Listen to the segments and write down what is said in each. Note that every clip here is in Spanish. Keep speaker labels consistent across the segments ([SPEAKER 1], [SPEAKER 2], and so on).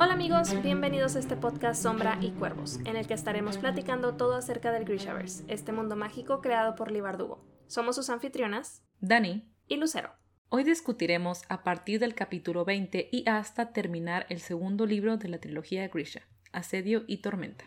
[SPEAKER 1] Hola amigos, bienvenidos a este podcast Sombra y Cuervos, en el que estaremos platicando todo acerca del Grishaverse, este mundo mágico creado por Lee Bardugo. Somos sus anfitrionas,
[SPEAKER 2] Dani
[SPEAKER 1] y Lucero.
[SPEAKER 2] Hoy discutiremos a partir del capítulo 20 y hasta terminar el segundo libro de la trilogía de Grisha, Asedio y Tormenta.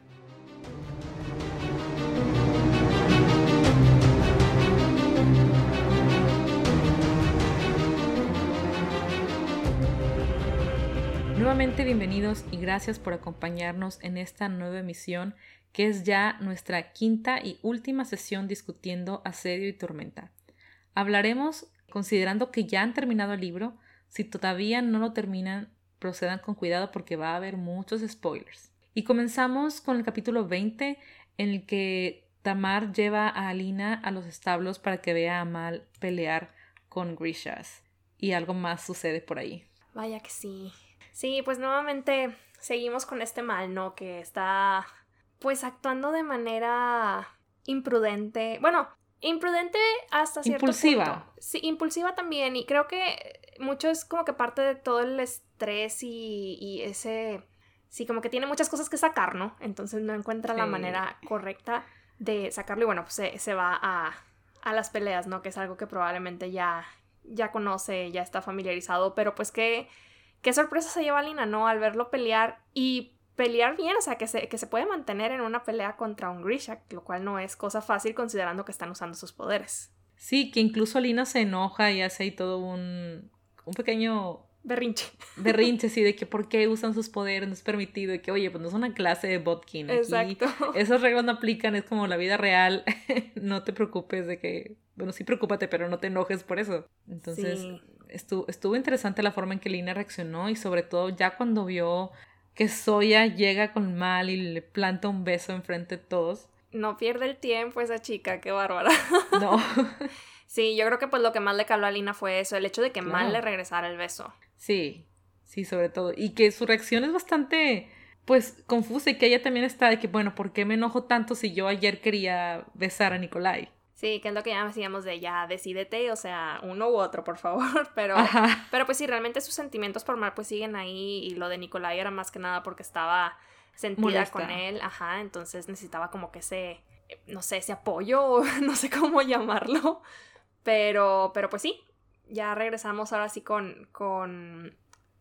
[SPEAKER 2] Nuevamente bienvenidos y gracias por acompañarnos en esta nueva emisión que es ya nuestra quinta y última sesión discutiendo Asedio y Tormenta. Hablaremos considerando que ya han terminado el libro, si todavía no lo terminan, procedan con cuidado porque va a haber muchos spoilers. Y comenzamos con el capítulo 20 en el que Tamar lleva a Alina a los establos para que vea a Mal pelear con Grishas. Y algo más sucede por ahí.
[SPEAKER 1] Vaya que sí. Sí, pues nuevamente seguimos con este mal, ¿no? Que está pues actuando de manera imprudente. Bueno, imprudente hasta cierto
[SPEAKER 2] impulsiva.
[SPEAKER 1] punto. Sí, impulsiva también. Y creo que mucho es como que parte de todo el estrés y, y ese. Sí, como que tiene muchas cosas que sacar, ¿no? Entonces no encuentra la manera correcta de sacarlo. Y bueno, pues se, se va a, a las peleas, ¿no? Que es algo que probablemente ya, ya conoce, ya está familiarizado. Pero pues qué, qué sorpresa se lleva Lina, ¿no? Al verlo pelear y pelear bien, o sea, que se, que se puede mantener en una pelea contra un Grisha, lo cual no es cosa fácil considerando que están usando sus poderes.
[SPEAKER 2] Sí, que incluso Alina se enoja y hace ahí todo un, un pequeño
[SPEAKER 1] Berrinche.
[SPEAKER 2] berrinche así de que por qué usan sus poderes, no es permitido, y que oye, pues no es una clase de botkin. Aquí
[SPEAKER 1] Exacto.
[SPEAKER 2] Esas reglas no aplican, es como la vida real. no te preocupes de que, bueno, sí preocúpate, pero no te enojes por eso. Entonces,
[SPEAKER 1] Sí.
[SPEAKER 2] Estuvo, estuvo interesante la forma en que Lina reaccionó y sobre todo ya cuando vio que Soya llega con mal y le planta un beso enfrente de todos.
[SPEAKER 1] No pierde el tiempo esa chica, qué bárbara.
[SPEAKER 2] No.
[SPEAKER 1] Sí, yo creo que pues lo que más le caló a Lina fue eso, el hecho de que
[SPEAKER 2] Claro.
[SPEAKER 1] Mal le regresara el beso.
[SPEAKER 2] Sí, sí, sobre todo. Y que su reacción es bastante, pues, confusa y que ella también está de que, bueno, ¿por qué me enojo tanto si yo ayer quería besar a Nikolai?
[SPEAKER 1] Sí, que es lo que ya decíamos de ya, decídete, o sea, uno u otro, por favor, pero...
[SPEAKER 2] Ajá.
[SPEAKER 1] Pero pues sí, realmente sus sentimientos por Mal pues siguen ahí y lo de Nicolai era más que nada porque estaba sentida
[SPEAKER 2] Molesta.
[SPEAKER 1] con él, ajá, entonces necesitaba como que ese, eh, no sé, ese apoyo, no sé cómo llamarlo, pero, pero pues sí, ya regresamos ahora sí con, con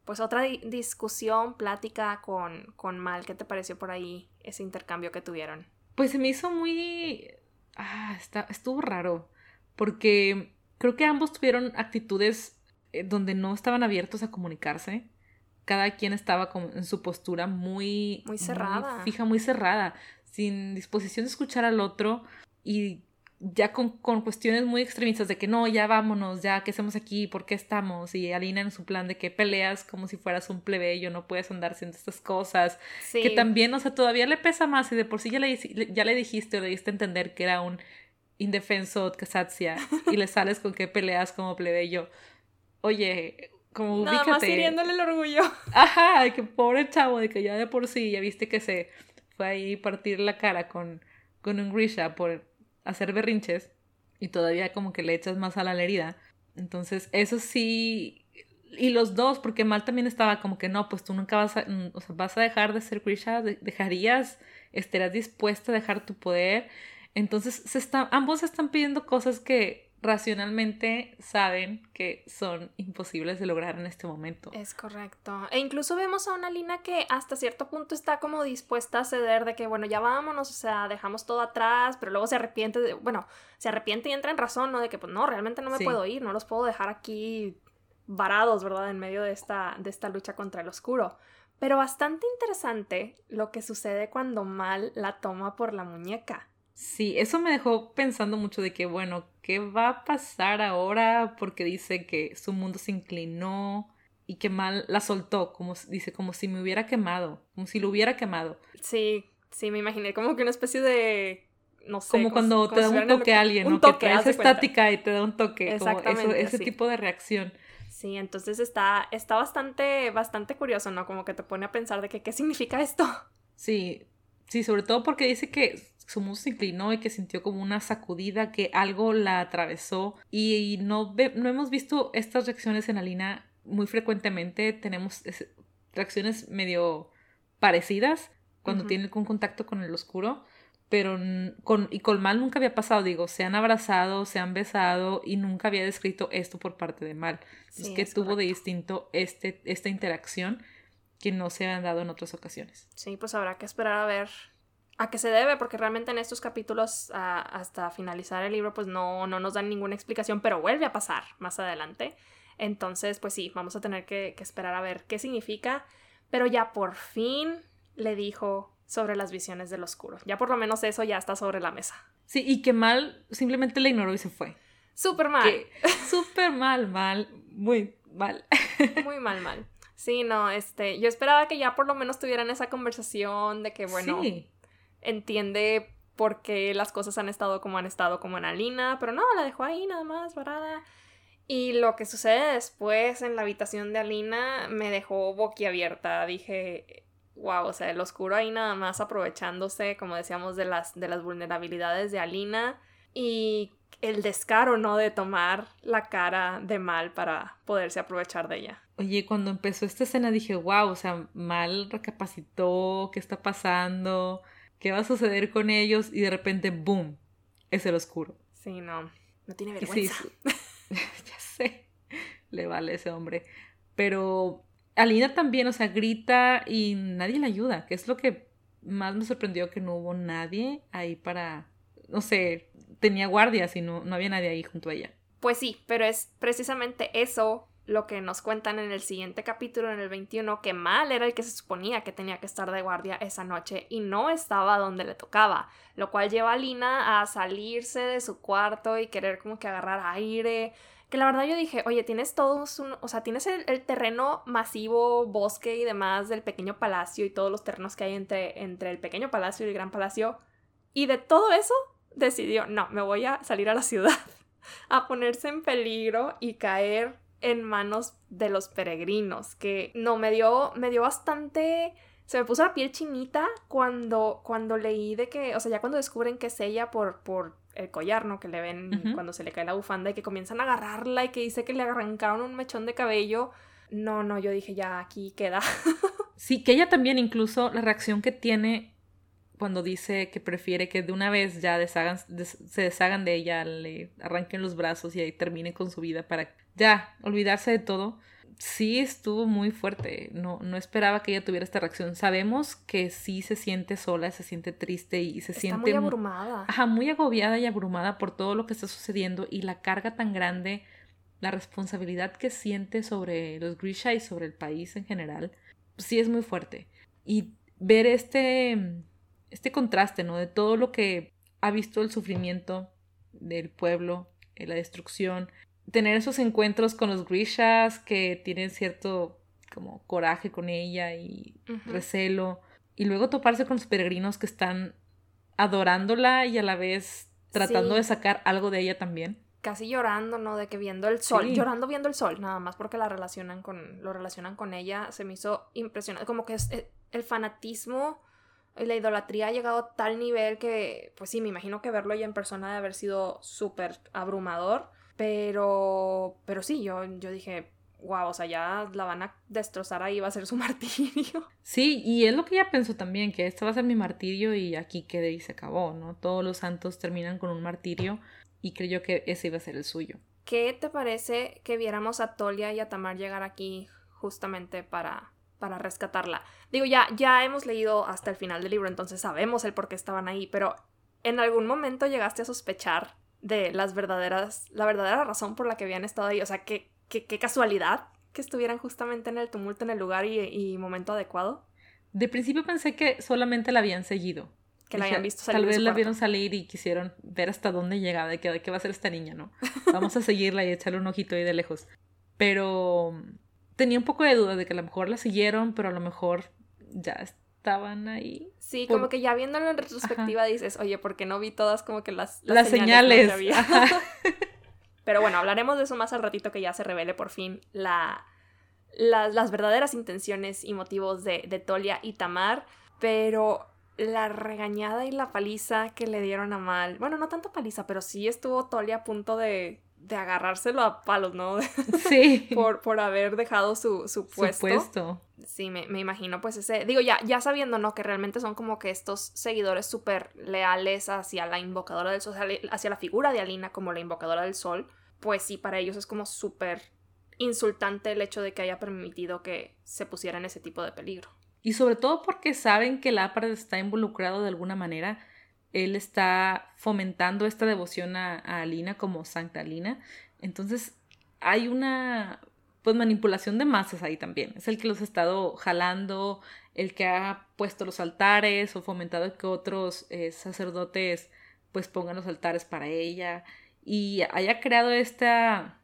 [SPEAKER 1] pues otra di- discusión, plática con, con Mal, ¿qué te pareció por ahí ese intercambio que tuvieron?
[SPEAKER 2] Pues se me hizo muy... Ah, está, estuvo raro. Porque creo que ambos tuvieron actitudes eh, donde no estaban abiertos a comunicarse. Cada quien estaba como en su postura muy...
[SPEAKER 1] Muy cerrada.
[SPEAKER 2] fija, muy cerrada. Sin disposición de escuchar al otro. Y ya con, con cuestiones muy extremistas de que no, ya vámonos, ya, ¿qué hacemos aquí? ¿Por qué estamos? Y Alina en su plan de que peleas como si fueras un plebeyo, no puedes andar haciendo estas cosas.
[SPEAKER 1] Sí,
[SPEAKER 2] Que también, o sea, todavía le pesa más y de por sí ya le, ya le dijiste o le diste a entender que era un indefenso Kasatsya y le sales con que peleas como plebeyo. Oye, como
[SPEAKER 1] nada más
[SPEAKER 2] ubícate.
[SPEAKER 1] hiriéndole el orgullo.
[SPEAKER 2] Ajá, que pobre chavo, de que ya de por sí ya viste que se fue ahí a partir la cara con, con un Grisha por hacer berrinches y todavía como que le echas más a la herida. Entonces, eso sí. Y los dos, porque Mal también estaba como que no, pues tú nunca vas a, o sea, vas a dejar de ser Grisha, de- dejarías, estarás dispuesta a dejar tu poder. Entonces, se ambos están pidiendo cosas que racionalmente saben que son imposibles de lograr en este momento.
[SPEAKER 1] Es correcto. E incluso vemos a una Lina que hasta cierto punto está como dispuesta a ceder de que, bueno, ya vámonos, o sea, dejamos todo atrás, pero luego se arrepiente de, bueno, se arrepiente y entra en razón, ¿no? De que, pues no, realmente no me
[SPEAKER 2] Sí.
[SPEAKER 1] puedo ir, no los puedo dejar aquí varados, ¿verdad? En medio de esta, de esta lucha contra el oscuro. Pero bastante interesante lo que sucede cuando Mal la toma por la muñeca.
[SPEAKER 2] Sí, eso me dejó pensando mucho de que, bueno, ¿qué va a pasar ahora? Porque dice que su mundo se inclinó y que mal la soltó, como dice, como si me hubiera quemado, como si lo hubiera quemado.
[SPEAKER 1] Sí, sí, me imaginé como que una especie de, no sé.
[SPEAKER 2] Como cuando
[SPEAKER 1] como
[SPEAKER 2] te da un toque a alguien,
[SPEAKER 1] un
[SPEAKER 2] ¿no?
[SPEAKER 1] toque,
[SPEAKER 2] que traes
[SPEAKER 1] cuenta.
[SPEAKER 2] estática y te da un toque, como eso,
[SPEAKER 1] Exactamente,
[SPEAKER 2] ese
[SPEAKER 1] así.
[SPEAKER 2] tipo de reacción.
[SPEAKER 1] Sí, entonces está, está bastante, bastante curioso, ¿no? Como que te pone a pensar de que qué significa esto.
[SPEAKER 2] Sí, sí, sobre todo porque dice que su mundo se inclinó y que sintió como una sacudida, que algo la atravesó. Y no, no hemos visto estas reacciones en Alina muy frecuentemente, tenemos reacciones medio parecidas cuando tiene un contacto con el oscuro, pero con, y con Mal nunca había pasado, digo, se han abrazado, se han besado y nunca había descrito esto por parte de Mal. es que tuvo de distinto este, esta interacción que no se han dado en otras ocasiones.
[SPEAKER 1] Sí, pues habrá que esperar a ver a qué se debe, porque realmente en estos capítulos hasta finalizar el libro pues no, no nos dan ninguna explicación, pero vuelve a pasar más adelante. Entonces, pues sí, vamos a tener que, que esperar a ver qué significa, pero ya por fin le dijo sobre las visiones del oscuro. Ya por lo menos eso ya está sobre la mesa.
[SPEAKER 2] Sí, y que mal simplemente le ignoró y se fue.
[SPEAKER 1] Súper mal.
[SPEAKER 2] Súper mal, mal, muy mal.
[SPEAKER 1] muy mal, mal. Sí, no, este, yo esperaba que ya por lo menos tuvieran esa conversación de que, bueno, entiende por qué las cosas han estado como han estado como en Alina, pero no, la dejó ahí nada más, varada. Y lo que sucede después en la habitación de Alina me dejó boquiabierta. Dije, wow, o sea, el oscuro ahí nada más aprovechándose, como decíamos, de las, de las vulnerabilidades de Alina y el descaro, ¿no? De tomar la cara de Mal para poderse aprovechar de ella.
[SPEAKER 2] Oye, cuando empezó esta escena dije, wow, o sea, Mal recapacitó, ¿qué está pasando? ¿Qué va a suceder con ellos? Y de repente, ¡boom! Es el oscuro.
[SPEAKER 1] Sí, no, no tiene vergüenza.
[SPEAKER 2] ya sé, le vale ese hombre. Pero Alina también, o sea, grita y nadie le ayuda, que es lo que más me sorprendió que no hubo nadie ahí para, no sé, tenía guardias y no, no había nadie ahí junto a ella.
[SPEAKER 1] Pues sí, pero es precisamente eso lo que nos cuentan en el siguiente capítulo, en el 21, que Mal era el que se suponía que tenía que estar de guardia esa noche y no estaba donde le tocaba, lo cual lleva a Lina a salirse de su cuarto y querer como que agarrar aire, que la verdad yo dije, oye, tienes todos, un, o sea, tienes el, terreno masivo, bosque y demás del pequeño palacio y todos los terrenos que hay entre, entre el pequeño palacio y el gran palacio. Y de todo eso decidió, no, me voy a salir a la ciudad, a ponerse en peligro y caer en manos de los peregrinos, que no, me dio, me dio bastante... Se me puso la piel chinita cuando, cuando leí de que, o sea, ya cuando descubren que es ella por, por el collar, ¿no? Que le ven cuando se le cae la bufanda y que comienzan a agarrarla y que dice que le arrancaron un mechón de cabello. No, no, yo dije ya aquí queda.
[SPEAKER 2] sí, que ella también incluso la reacción que tiene cuando dice que prefiere que de una vez ya deshagan, se deshagan de ella, le arranquen los brazos y ahí termine con su vida para ya olvidarse de todo sí estuvo muy fuerte. No, no esperaba que ella tuviera esta reacción. Sabemos que sí se siente sola, se siente triste y se siente.
[SPEAKER 1] Muy abrumada.
[SPEAKER 2] Ajá, muy agobiada y abrumada por todo lo que está sucediendo y la carga tan grande, la responsabilidad que siente sobre los Grisha y sobre el país en general, sí es muy fuerte. Y ver este, este contraste, ¿no? De todo lo que ha visto el sufrimiento del pueblo, la destrucción, tener esos encuentros con los Grishas que tienen cierto como coraje con ella y recelo. Y luego toparse con los peregrinos que están adorándola y a la vez tratando de sacar algo de ella también.
[SPEAKER 1] Casi llorando, ¿no? De que viendo el sol, llorando viendo el sol, nada más porque la relacionan con, lo relacionan con ella, se me hizo impresionante, como que es, eh, el fanatismo la idolatría ha llegado a tal nivel que, pues sí, me imagino que verlo ya en persona de haber sido súper abrumador. Pero, pero sí, yo, yo dije, wow, o sea, ya la van a destrozar ahí, va a ser su martirio.
[SPEAKER 2] Sí, y es lo que ella pensó también, que este va a ser mi martirio y aquí quede y se acabó, ¿no? Todos los santos terminan con un martirio y creyó que ese iba a ser el suyo.
[SPEAKER 1] ¿Qué te parece que viéramos a Tolia y a Tamar llegar aquí justamente para, para rescatarla? Digo, ya, ya hemos leído hasta el final del libro, entonces sabemos el por qué estaban ahí, pero ¿en algún momento llegaste a sospechar de las verdaderas, la verdadera razón por la que habían estado ahí. O sea, qué, qué, casualidad que estuvieran justamente en el tumulto, en el lugar y, momento adecuado.
[SPEAKER 2] De principio pensé que solamente la habían seguido.
[SPEAKER 1] Que la habían visto salir.
[SPEAKER 2] Tal vez la vieron salir y quisieron ver hasta dónde llegaba, de qué, qué va a ser esta niña, ¿no? Vamos a seguirla y echarle un ojito ahí de lejos. Pero tenía un poco de duda de que a lo mejor la siguieron, pero a lo mejor ya estaban ahí.
[SPEAKER 1] Sí, como que ya viéndolo en retrospectiva dices, oye, porque no vi todas como que las,
[SPEAKER 2] las, señales.
[SPEAKER 1] Pero bueno, hablaremos de eso más al ratito que ya se revele por fin la, las verdaderas intenciones y motivos de, de Tolia y Tamar. Pero la regañada y la paliza que le dieron a Mal. Bueno, no tanto paliza, pero sí estuvo Tolly a punto de, de agarrárselo a palos, ¿no?
[SPEAKER 2] Sí.
[SPEAKER 1] por, por haber dejado su, su puesto.
[SPEAKER 2] Su puesto.
[SPEAKER 1] Sí, me, me, imagino pues ese, digo ya, ya sabiendo, ¿no? Que realmente son como que estos seguidores súper leales hacia la invocadora del sol, hacia la figura de Alina como la invocadora del sol, pues sí, para ellos es como súper insultante el hecho de que haya permitido que se pusiera en ese tipo de peligro.
[SPEAKER 2] Y sobre todo porque saben que Lápara está involucrado de alguna manera. Él está fomentando esta devoción a, a Alina como Santa Alina. Entonces hay una pues manipulación de masas ahí también. Es el que los ha estado jalando, el que ha puesto los altares o fomentado que otros eh, sacerdotes pues pongan los altares para ella y haya creado esta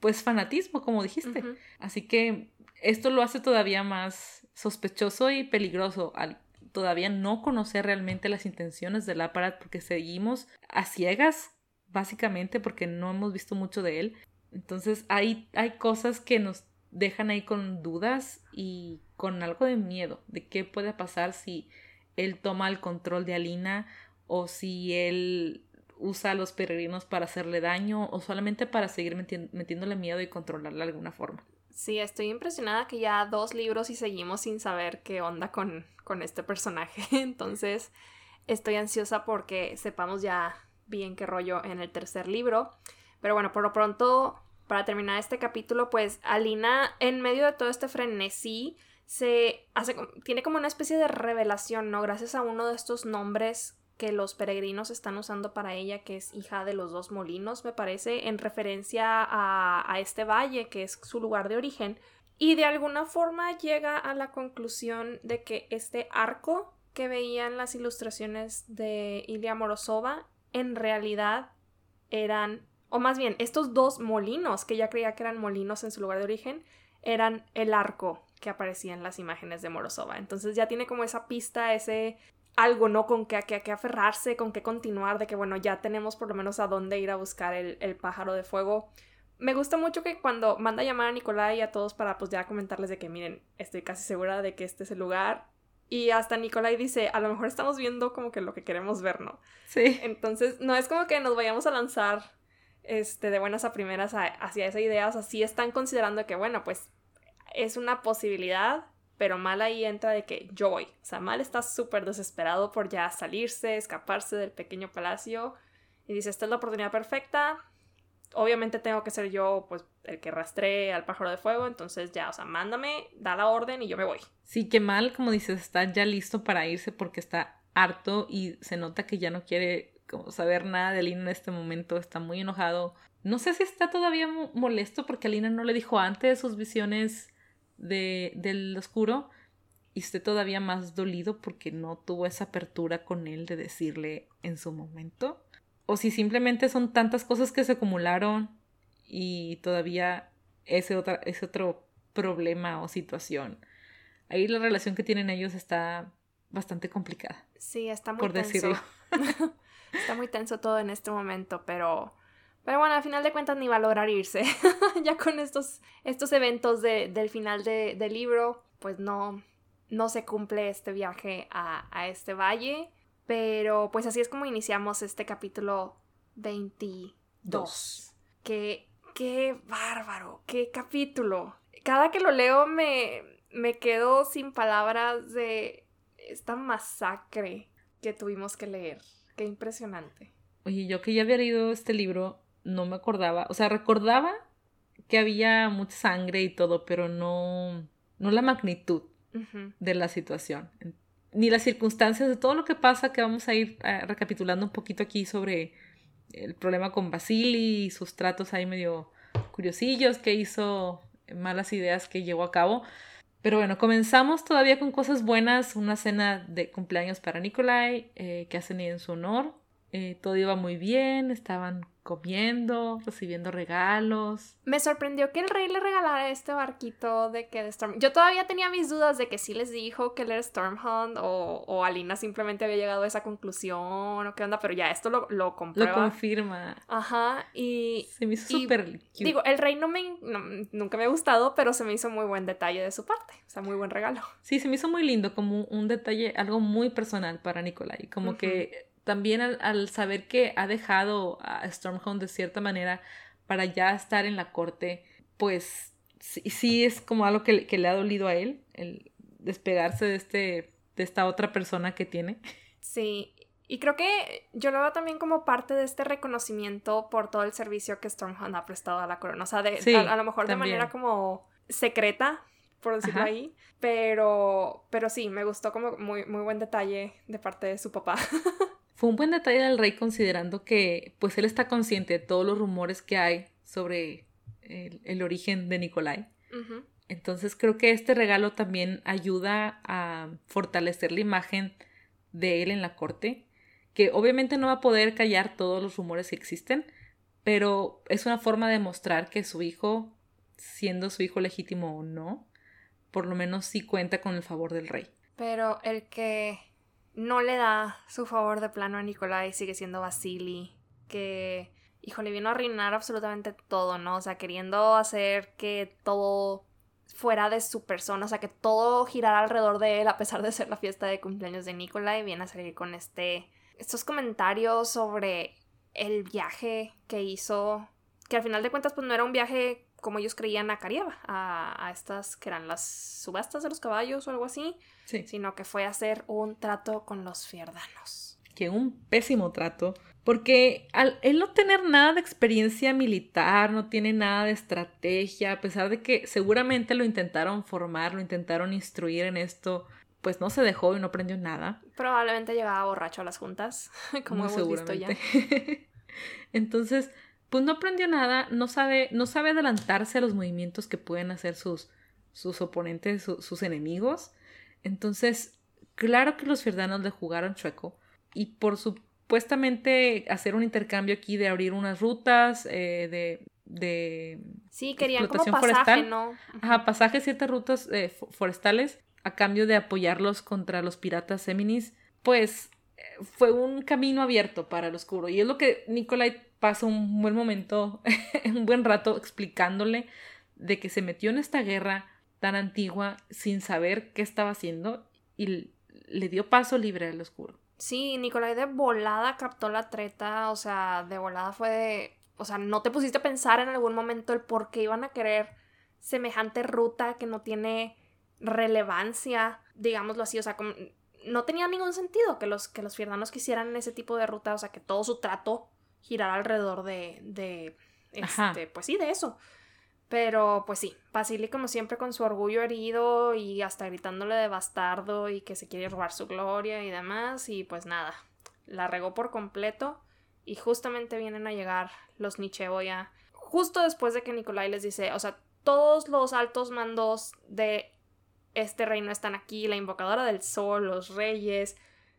[SPEAKER 2] pues fanatismo como dijiste. Así que esto lo hace todavía más sospechoso y peligroso al todavía no conocer realmente las intenciones del aparato porque seguimos a ciegas básicamente porque no hemos visto mucho de él entonces hay, hay cosas que nos dejan ahí con dudas y con algo de miedo de qué puede pasar si él toma el control de Alina o si él usa a los peregrinos para hacerle daño o solamente para seguir metiéndole miedo y controlarla de alguna forma.
[SPEAKER 1] Sí, estoy impresionada que ya dos libros y seguimos sin saber qué onda con, con este personaje. Entonces, estoy ansiosa porque sepamos ya bien qué rollo en el tercer libro. Pero bueno, por lo pronto para terminar este capítulo, pues Alina, en medio de todo este frenesí, se hace, tiene como una especie de revelación, ¿no? Gracias a uno de estos nombres que los peregrinos están usando para ella, que es hija de los dos molinos, me parece, en referencia a, a este valle, que es su lugar de origen. Y de alguna forma llega a la conclusión de que este arco que veía en las ilustraciones de Ilia Morozova en realidad eran o más bien, estos dos molinos, que ya creía que eran molinos en su lugar de origen, eran el arco que aparecía en las imágenes de Morozova. Entonces ya tiene como esa pista, ese algo, ¿no? Con que, que, que aferrarse, con que continuar, de que bueno, ya tenemos por lo menos a dónde ir a buscar el, el pájaro de fuego. Me gusta mucho que cuando manda a llamar a Nicolai y a todos para pues ya comentarles de que miren, estoy casi segura de que este es el lugar. Y hasta Nicolai dice, a lo mejor estamos viendo como que lo que queremos ver, ¿no?
[SPEAKER 2] Sí.
[SPEAKER 1] Entonces, no es como que nos vayamos a lanzar este, de buenas a primeras hacia esa idea. O sea, sí están considerando que, bueno, pues es una posibilidad, pero Mal ahí entra de que yo voy. O sea, Mal está súper desesperado por ya salirse, escaparse del pequeño palacio. Y dice, esta es la oportunidad perfecta. Obviamente tengo que ser yo, pues, el que rastree al pájaro de fuego. Entonces ya, o sea, mándame, da la orden y yo me voy.
[SPEAKER 2] Sí, que Mal, como dices, está ya listo para irse porque está harto y se nota que ya no quiere saber nada de Alina en este momento, está muy enojado. No sé si está todavía molesto porque Alina no le dijo antes sus visiones de, del oscuro y esté todavía más dolido porque no tuvo esa apertura con él de decirle en su momento. O si simplemente son tantas cosas que se acumularon y todavía ese, otra, ese otro problema o situación. Ahí la relación que tienen ellos está bastante complicada.
[SPEAKER 1] Sí, está muy por decirlo. Está muy tenso todo en este momento, pero... Pero bueno, al final de cuentas ni va a lograr irse. ya con estos, estos eventos de, del final de, del libro, pues no, no se cumple este viaje a, a, este valle. Pero pues así es como iniciamos este capítulo 22. Qué, qué bárbaro, qué capítulo. Cada que lo leo me, me quedo sin palabras de esta masacre que tuvimos que leer. Qué impresionante.
[SPEAKER 2] Oye, yo que ya había leído este libro, no me acordaba. O sea, recordaba que había mucha sangre y todo, pero no, no la magnitud de la situación. Ni las circunstancias de todo lo que pasa, que vamos a ir eh, recapitulando un poquito aquí sobre el problema con Basili y sus tratos ahí medio curiosillos que hizo, malas ideas que llevó a cabo. Pero bueno, comenzamos todavía con cosas buenas, una cena de cumpleaños para Nikolai eh, que hacen en su honor. Eh, todo iba muy bien, estaban comiendo, recibiendo regalos.
[SPEAKER 1] Me sorprendió que el rey le regalara este barquito de que de Storm. Yo todavía tenía mis dudas de que sí les dijo que él era Stormhunt o, o Alina simplemente había llegado a esa conclusión o qué onda, pero ya esto lo, lo comprueba.
[SPEAKER 2] Lo confirma.
[SPEAKER 1] Ajá, y.
[SPEAKER 2] Se me hizo súper
[SPEAKER 1] Digo, el rey no me, nunca me ha gustado, pero se me hizo muy buen detalle de su parte. O sea, muy buen regalo.
[SPEAKER 2] Sí, se me hizo muy lindo, como un detalle, algo muy personal para Nicolai. Como que también al, saber que ha dejado a Stormhound de cierta manera para ya estar en la corte, pues sí, es como algo que, le ha dolido a él, el despegarse de, este, de esta otra persona que tiene.
[SPEAKER 1] Sí, y creo que yo lo veo también como parte de este reconocimiento por todo el servicio que Stormhound ha prestado a la corona. O sea, de, a, lo mejor de manera como secreta, por decirlo ahí. Pero, pero sí, me gustó como muy, muy buen detalle de parte de su papá.
[SPEAKER 2] Fue un buen detalle del rey considerando que pues él está consciente de todos los rumores que hay sobre el, origen de Nicolai. Entonces creo que este regalo también ayuda a fortalecer la imagen de él en la corte, que obviamente no va a poder callar todos los rumores que existen, pero es una forma de mostrar que su hijo, siendo su hijo legítimo o no, por lo menos sí cuenta con el favor del rey.
[SPEAKER 1] Pero el que no le da su favor de plano a Nicolai, sigue siendo Vasily, que, híjole, vino a arruinar absolutamente todo, ¿no? O sea, queriendo hacer que todo fuera de su persona, o sea, que todo girara alrededor de él, a pesar de ser la fiesta de cumpleaños de Nicolai, viene a salir con este, estos comentarios sobre el viaje que hizo, que al final de cuentas, pues no era un viaje como ellos creían a Cariaba, a, estas que eran las subastas de los caballos o algo así, sino que fue a hacer un trato con los fierdanos.
[SPEAKER 2] Que un pésimo trato, porque al él no tener nada de experiencia militar, no tiene nada de estrategia, a pesar de que seguramente lo intentaron formar, lo intentaron instruir en esto, pues no se dejó y no aprendió nada.
[SPEAKER 1] Probablemente llegaba borracho a las juntas, como hemos visto ya.
[SPEAKER 2] Entonces, pues no aprendió nada, no sabe, no sabe adelantarse a los movimientos que pueden hacer sus, sus oponentes, sus enemigos. Entonces, claro que los fierdanos le jugaron chueco y por supuestamente hacer un intercambio aquí de abrir unas rutas, eh, de, de
[SPEAKER 1] sí, querían como pasaje, ¿no?
[SPEAKER 2] Ajá, pasaje ciertas rutas eh, forestales a cambio de apoyarlos contra los piratas Eminis, pues fue un camino abierto para el oscuro. Y es lo que Nikolai pasa un buen momento, un buen rato explicándole de que se metió en esta guerra tan antigua sin saber qué estaba haciendo y le dio paso libre al oscuro.
[SPEAKER 1] Sí, Nicolai de volada captó la treta, o sea, de volada fue de, o sea, no te pusiste a pensar en algún momento el por qué iban a querer semejante ruta que no tiene relevancia, digámoslo así, o sea, no tenía ningún sentido que los, que los fierdanos quisieran ese tipo de ruta, o sea, que todo su trato girar alrededor de, de este, pues sí, de eso. Pero pues sí, Basili como siempre con su orgullo herido y hasta gritándole de bastardo y que se quiere robar su gloria y demás y pues nada, la regó por completo y justamente vienen a llegar los Nicheboya justo después de que Nicolai les dice, o sea, todos los altos mandos de este reino están aquí, la invocadora del sol, los reyes,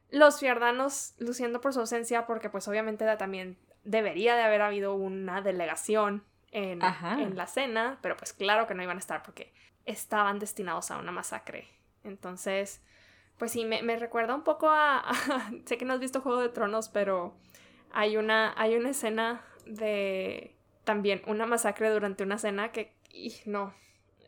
[SPEAKER 1] los fiardanos luciendo por su ausencia porque pues obviamente también debería de haber habido una delegación en, en, la cena, pero pues claro que no iban a estar porque estaban destinados a una masacre. Entonces, pues sí, me, recuerda un poco a, Sé que no has visto Juego de Tronos, pero hay una, hay una escena de también una masacre durante una cena que... no,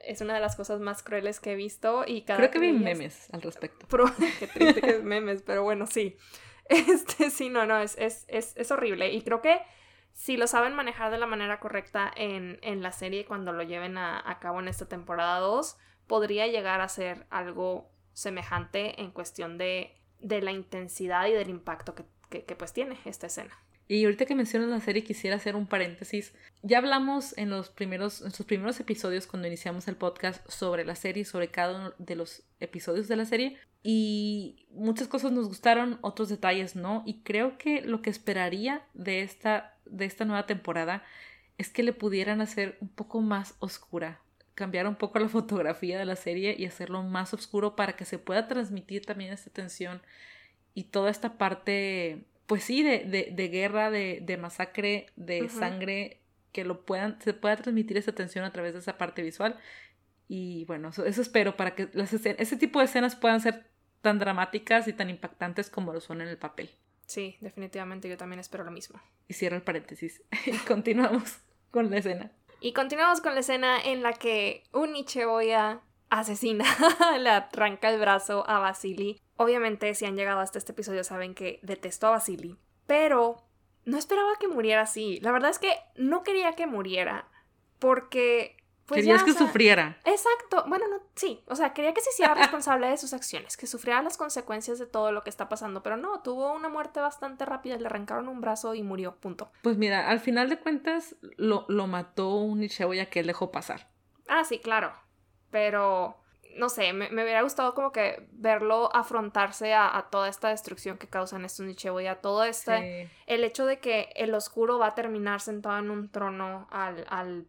[SPEAKER 1] es una de las cosas más crueles que he visto y cada
[SPEAKER 2] Creo que vi memes al respecto.
[SPEAKER 1] Qué triste que es memes, pero bueno, sí. Este, sí, no, no, es, es, es, horrible. Y creo que si lo saben manejar de la manera correcta en, en la serie cuando lo lleven a, cabo en esta temporada 2, podría llegar a ser algo semejante en cuestión de, de la intensidad y del impacto que, que pues tiene esta escena.
[SPEAKER 2] Y ahorita que mencionas la serie quisiera hacer un paréntesis. Ya hablamos en los primeros, en sus primeros episodios cuando iniciamos el podcast sobre la serie, sobre cada uno de los episodios de la serie. Y muchas cosas nos gustaron, otros detalles no. Y creo que lo que esperaría de esta, de esta nueva temporada es que le pudieran hacer un poco más oscura. Cambiar un poco la fotografía de la serie y hacerlo más oscuro para que se pueda transmitir también esta tensión y toda esta parte pues sí, de, de, de guerra, de, de, masacre, de sangre, que lo puedan, se pueda transmitir esa tensión a través de esa parte visual. Y bueno, eso, espero para que las ese tipo de escenas puedan ser tan dramáticas y tan impactantes como lo son en el papel.
[SPEAKER 1] Sí, definitivamente yo también espero lo mismo.
[SPEAKER 2] Y cierro el paréntesis. y continuamos con la escena.
[SPEAKER 1] Y continuamos con la escena en la que un Nicheboya asesina, le arranca el brazo a Vasily. Obviamente, si han llegado hasta este episodio, saben que detesto a Vasily, pero no esperaba que muriera así. La verdad es que no quería que muriera, porque
[SPEAKER 2] pues Querías que sufriera.
[SPEAKER 1] Exacto. Bueno, no, sí. O sea, quería que se hiciera responsable de sus acciones, que sufriera las consecuencias de todo lo que está pasando. Pero no, tuvo una muerte bastante rápida. Le arrancaron un brazo y murió. Punto.
[SPEAKER 2] Pues mira, al final de cuentas lo, lo mató un ya que él dejó pasar.
[SPEAKER 1] Ah, sí, claro. Pero no sé, me, hubiera gustado como que verlo afrontarse a, toda esta destrucción que causan estos y a todo este, el hecho de que el oscuro va a terminar sentado en un trono al, al,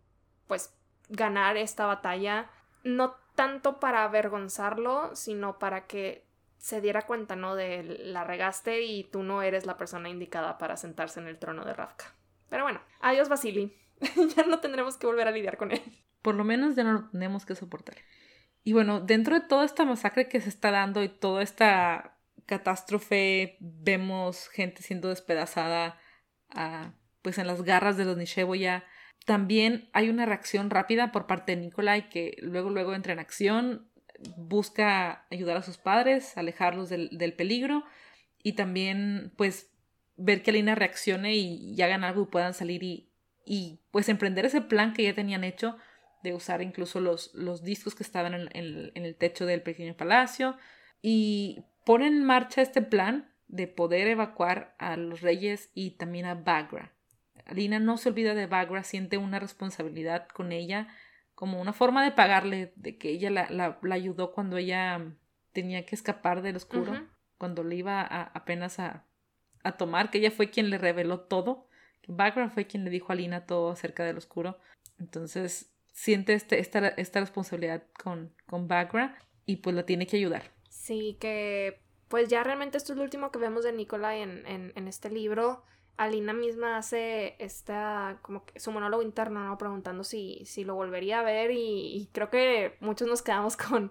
[SPEAKER 1] pues, ganar esta batalla, no tanto para avergonzarlo, sino para que se diera cuenta, ¿no? De la regaste y tú no eres la persona indicada para sentarse en el trono de Ravka. Pero bueno, adiós Vasily. ya no tendremos que volver a lidiar con él.
[SPEAKER 2] Por lo menos ya no lo tenemos que soportar. Y bueno, dentro de toda esta masacre que se está dando y toda esta catástrofe, vemos gente siendo despedazada ah, pues en las garras de los Nisheboya también hay una reacción rápida por parte de Nikolai que luego, luego entra en acción, busca ayudar a sus padres, alejarlos del, peligro y también pues ver que Alina reaccione y, hagan algo y puedan salir y, y, pues emprender ese plan que ya tenían hecho de usar incluso los, los discos que estaban en, en el techo del pequeño palacio y ponen en marcha este plan de poder evacuar a los reyes y también a Bagra. Alina no se olvida de Bagra, siente una responsabilidad con ella como una forma de pagarle, de que ella la, la, ayudó cuando ella tenía que escapar del oscuro, cuando le iba a, apenas a, a, tomar, que ella fue quien le reveló todo, Bagra fue quien le dijo a Alina todo acerca del oscuro. Entonces siente este, esta, esta responsabilidad con, con Bagra y pues la tiene que ayudar.
[SPEAKER 1] Sí, que pues ya realmente esto es lo último que vemos de Nicolai en, en, en este libro. Alina misma hace esta, como que su monólogo interno, ¿no? Preguntando si, si lo volvería a ver y, creo que muchos nos quedamos con,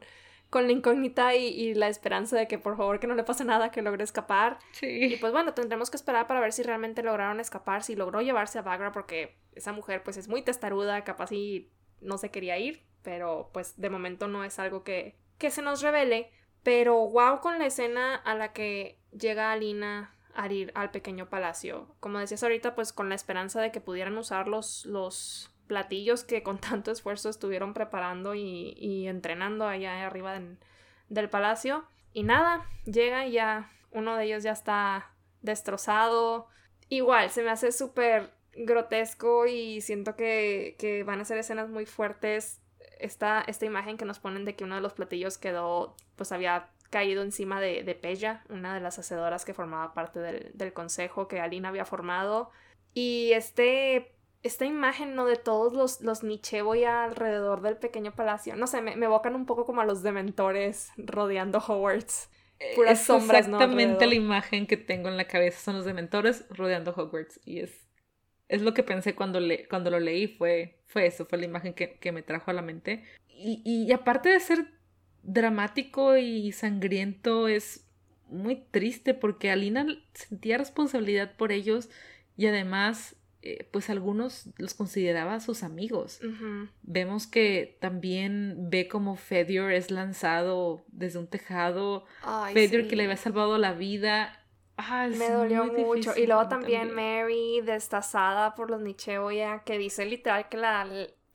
[SPEAKER 1] con la incógnita y, la esperanza de que por favor que no le pase nada, que logre escapar. Sí. Y pues bueno, tendremos que esperar para ver si realmente lograron escapar, si logró llevarse a Bagra porque esa mujer pues es muy testaruda, capaz y no se quería ir, pero pues de momento no es algo que, que se nos revele. Pero wow con la escena a la que llega Alina a ir al pequeño palacio. Como decías ahorita, pues con la esperanza de que pudieran usar los, los platillos que con tanto esfuerzo estuvieron preparando y, entrenando allá arriba del palacio. Y nada, llega y ya uno de ellos ya está destrozado. Igual, se me hace súper grotesco y siento que, que, van a ser escenas muy fuertes. Esta, esta imagen que nos ponen de que uno de los platillos quedó, pues había caído encima de, de Pella, una de las hacedoras que formaba parte del, consejo que Alina había formado. Y este, esta imagen, ¿no? De todos los, los voy alrededor del pequeño palacio. No sé, me, me evocan un poco como a los dementores rodeando Hogwarts.
[SPEAKER 2] Eh, sombras, exactamente la imagen que tengo en la cabeza. Son los dementores rodeando Hogwarts. Y es, es lo que pensé cuando, le, cuando lo leí. Fue, fue eso, fue la imagen que, que me trajo a la mente. Y, y aparte de ser dramático y sangriento, es muy triste porque Alina sentía responsabilidad por ellos y además eh, pues algunos los consideraba sus amigos. Vemos que también ve como Fedior es lanzado desde un tejado, Fedior que le había salvado la vida.
[SPEAKER 1] Me dolió mucho. Y luego también, Mary destazada por los Nicheboya, que dice literal que la...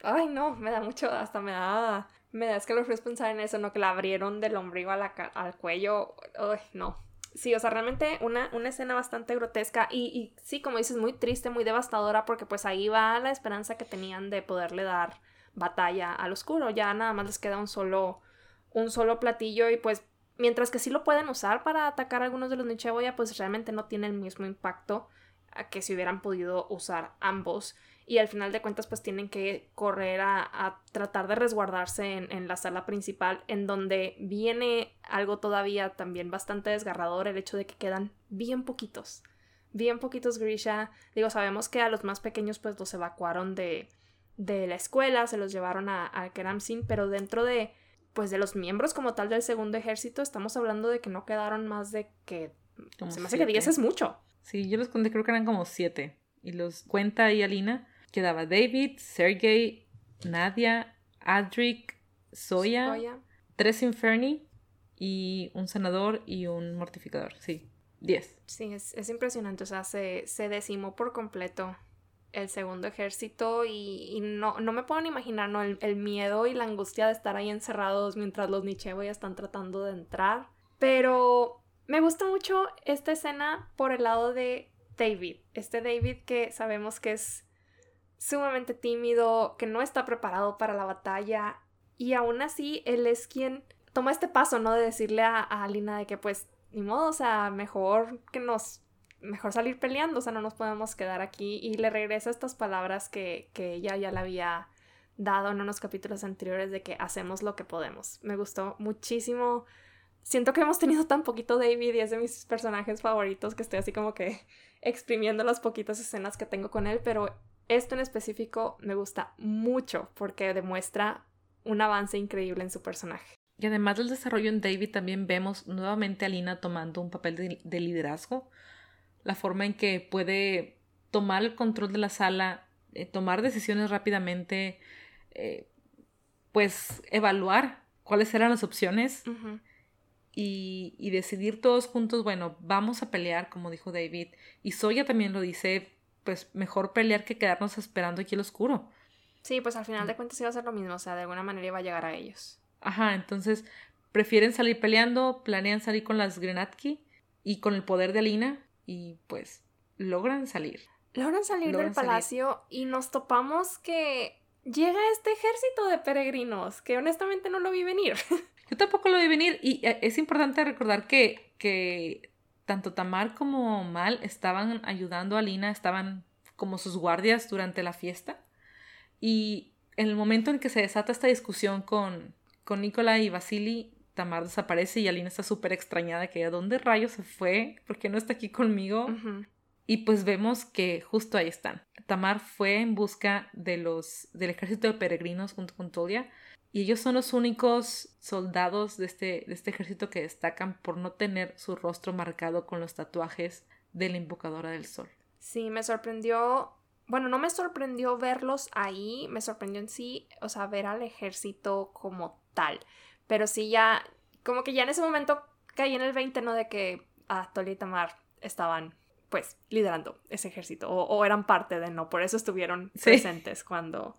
[SPEAKER 1] Ay, no, me da mucho, hasta me da me da escalofríos pensar en eso, ¿no? Que la abrieron del ombligo al cuello. Uy, no. Sí, o sea, realmente una, una escena bastante grotesca y, y, sí, como dices, muy triste, muy devastadora porque pues ahí va la esperanza que tenían de poderle dar batalla al oscuro. Ya nada más les queda un solo, un solo platillo y pues mientras que sí lo pueden usar para atacar a algunos de los Nicheboya, pues realmente no tiene el mismo impacto a que si hubieran podido usar ambos y al final de cuentas pues tienen que correr a, tratar de resguardarse en, la sala principal en donde viene algo todavía también bastante desgarrador el hecho de que quedan bien poquitos bien poquitos Grisha. Digo, sabemos que a los más pequeños pues los evacuaron de, de la escuela, se los llevaron a, a pero dentro de pues de los miembros como tal del segundo ejército estamos hablando de que no quedaron más de que... se me hace que 10 es mucho.
[SPEAKER 2] Sí, yo los conté, creo que eran como 7. Y los cuenta ahí Alina. Quedaba David, Sergey, Nadia, Adric, Soya, tres Inferni y un senador y un mortificador. Sí, 10.
[SPEAKER 1] Sí, es, impresionante. O sea, se, se decimó por completo el segundo ejército y, no, no, me puedo ni imaginar el, miedo y la angustia de estar ahí encerrados mientras los Nichevo ya están tratando de entrar. Pero me gusta mucho esta escena por el lado de David. Este David que sabemos que es sumamente tímido, que no está preparado para la batalla y aún así él es quien toma este paso, ¿no? De decirle a, a Alina de que pues ni modo, o sea, mejor que nos mejor salir peleando, o sea, no nos podemos quedar aquí. Y le regresa estas palabras que, que ella ya le había dado en unos capítulos anteriores de que hacemos lo que podemos. Me gustó muchísimo. Siento que hemos tenido tan poquito David y es de mis personajes favoritos que estoy así como que exprimiendo las poquitas escenas que tengo con él, pero esto en específico me gusta mucho porque demuestra un avance increíble en su personaje.
[SPEAKER 2] Y además del desarrollo en David también vemos nuevamente a Lina tomando un papel de liderazgo la forma en que puede tomar el control de la sala, eh, tomar decisiones rápidamente, eh, pues evaluar cuáles eran las opciones y, y, decidir todos juntos, bueno, vamos a pelear, como dijo David. Y Soya también lo dice, pues mejor pelear que quedarnos esperando aquí el oscuro.
[SPEAKER 1] Sí, pues al final de cuentas iba a ser lo mismo, o sea, de alguna manera iba a llegar a ellos.
[SPEAKER 2] Ajá, entonces prefieren salir peleando, planean salir con las Grenatki y con el poder de Alina y pues logran salir.
[SPEAKER 1] Logran salir del palacio y nos topamos que llega este ejército de peregrinos que honestamente no lo vi venir.
[SPEAKER 2] Yo tampoco lo vi venir y eh, es importante recordar que, que tanto Tamar como Mal estaban ayudando a Lina, estaban como sus guardias durante la fiesta. Y en el momento en que se desata esta discusión con, con Nicola y Vasily, Tamar desaparece y Alina está súper extrañada que a dónde rayos se fue, ¿por qué no está aquí conmigo? Y pues vemos que justo ahí están. Tamar fue en busca de los, del ejército de peregrinos junto con Tolia y ellos son los únicos soldados de este, de este ejército que destacan por no tener su rostro marcado con los tatuajes de la invocadora del sol.
[SPEAKER 1] Sí, me sorprendió bueno, no me sorprendió verlos ahí, me sorprendió en sí, o sea, ver al ejército como tal. Pero sí ya, como que ya en ese momento caí en el 20, ¿no? De que a Toli y Tamar estaban, pues, liderando ese ejército. O, eran parte de, ¿no? Por eso estuvieron presentes cuando,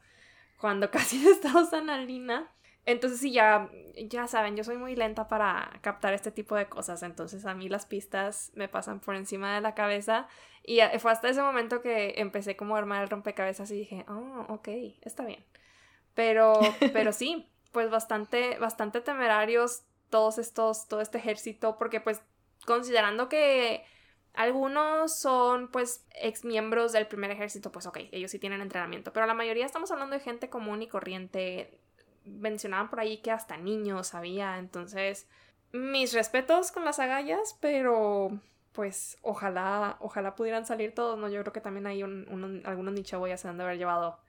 [SPEAKER 1] cuando casi estaba Sanalina. Entonces sí, ya, ya saben, yo soy muy lenta para captar este tipo de cosas, entonces a mí las pistas me pasan por encima de la cabeza y fue hasta ese momento que empecé como a armar el rompecabezas y dije, oh, ok, está bien. Pero, pero sí, pues bastante, bastante temerarios todos estos, todo este ejército, porque pues considerando que algunos son pues ex miembros del primer ejército, pues ok, ellos sí tienen entrenamiento, pero la mayoría estamos hablando de gente común y corriente. Mencionaban por ahí que hasta niños había, entonces mis respetos con las agallas, pero pues ojalá, ojalá pudieran salir todos, ¿no? Yo creo que también hay un, algunos ya se han de haber llevado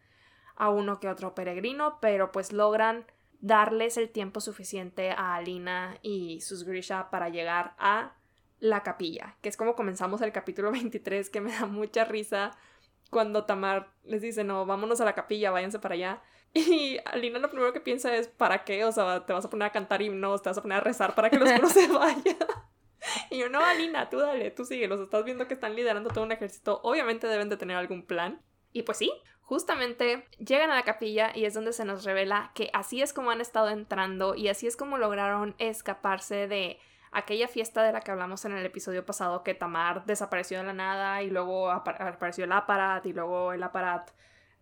[SPEAKER 1] a uno que otro peregrino, pero pues logran darles el tiempo suficiente a Alina y sus Grisha para llegar a la capilla, que es como comenzamos el capítulo 23, que me da mucha risa cuando Tamar les dice, no, vámonos a la capilla, váyanse para allá. Y Alina lo primero que piensa es, ¿para qué? O sea, te vas a poner a cantar himnos, te vas a poner a rezar para que los oscuro se vaya. Y yo, no, Alina, tú dale, tú sigue, los estás viendo que están liderando todo un ejército, obviamente deben de tener algún plan. Y pues sí, justamente llegan a la capilla y es donde se nos revela que así es como han estado entrando y así es como lograron escaparse de aquella fiesta de la que hablamos en el episodio pasado que Tamar desapareció de la nada y luego apareció el aparat y luego el aparat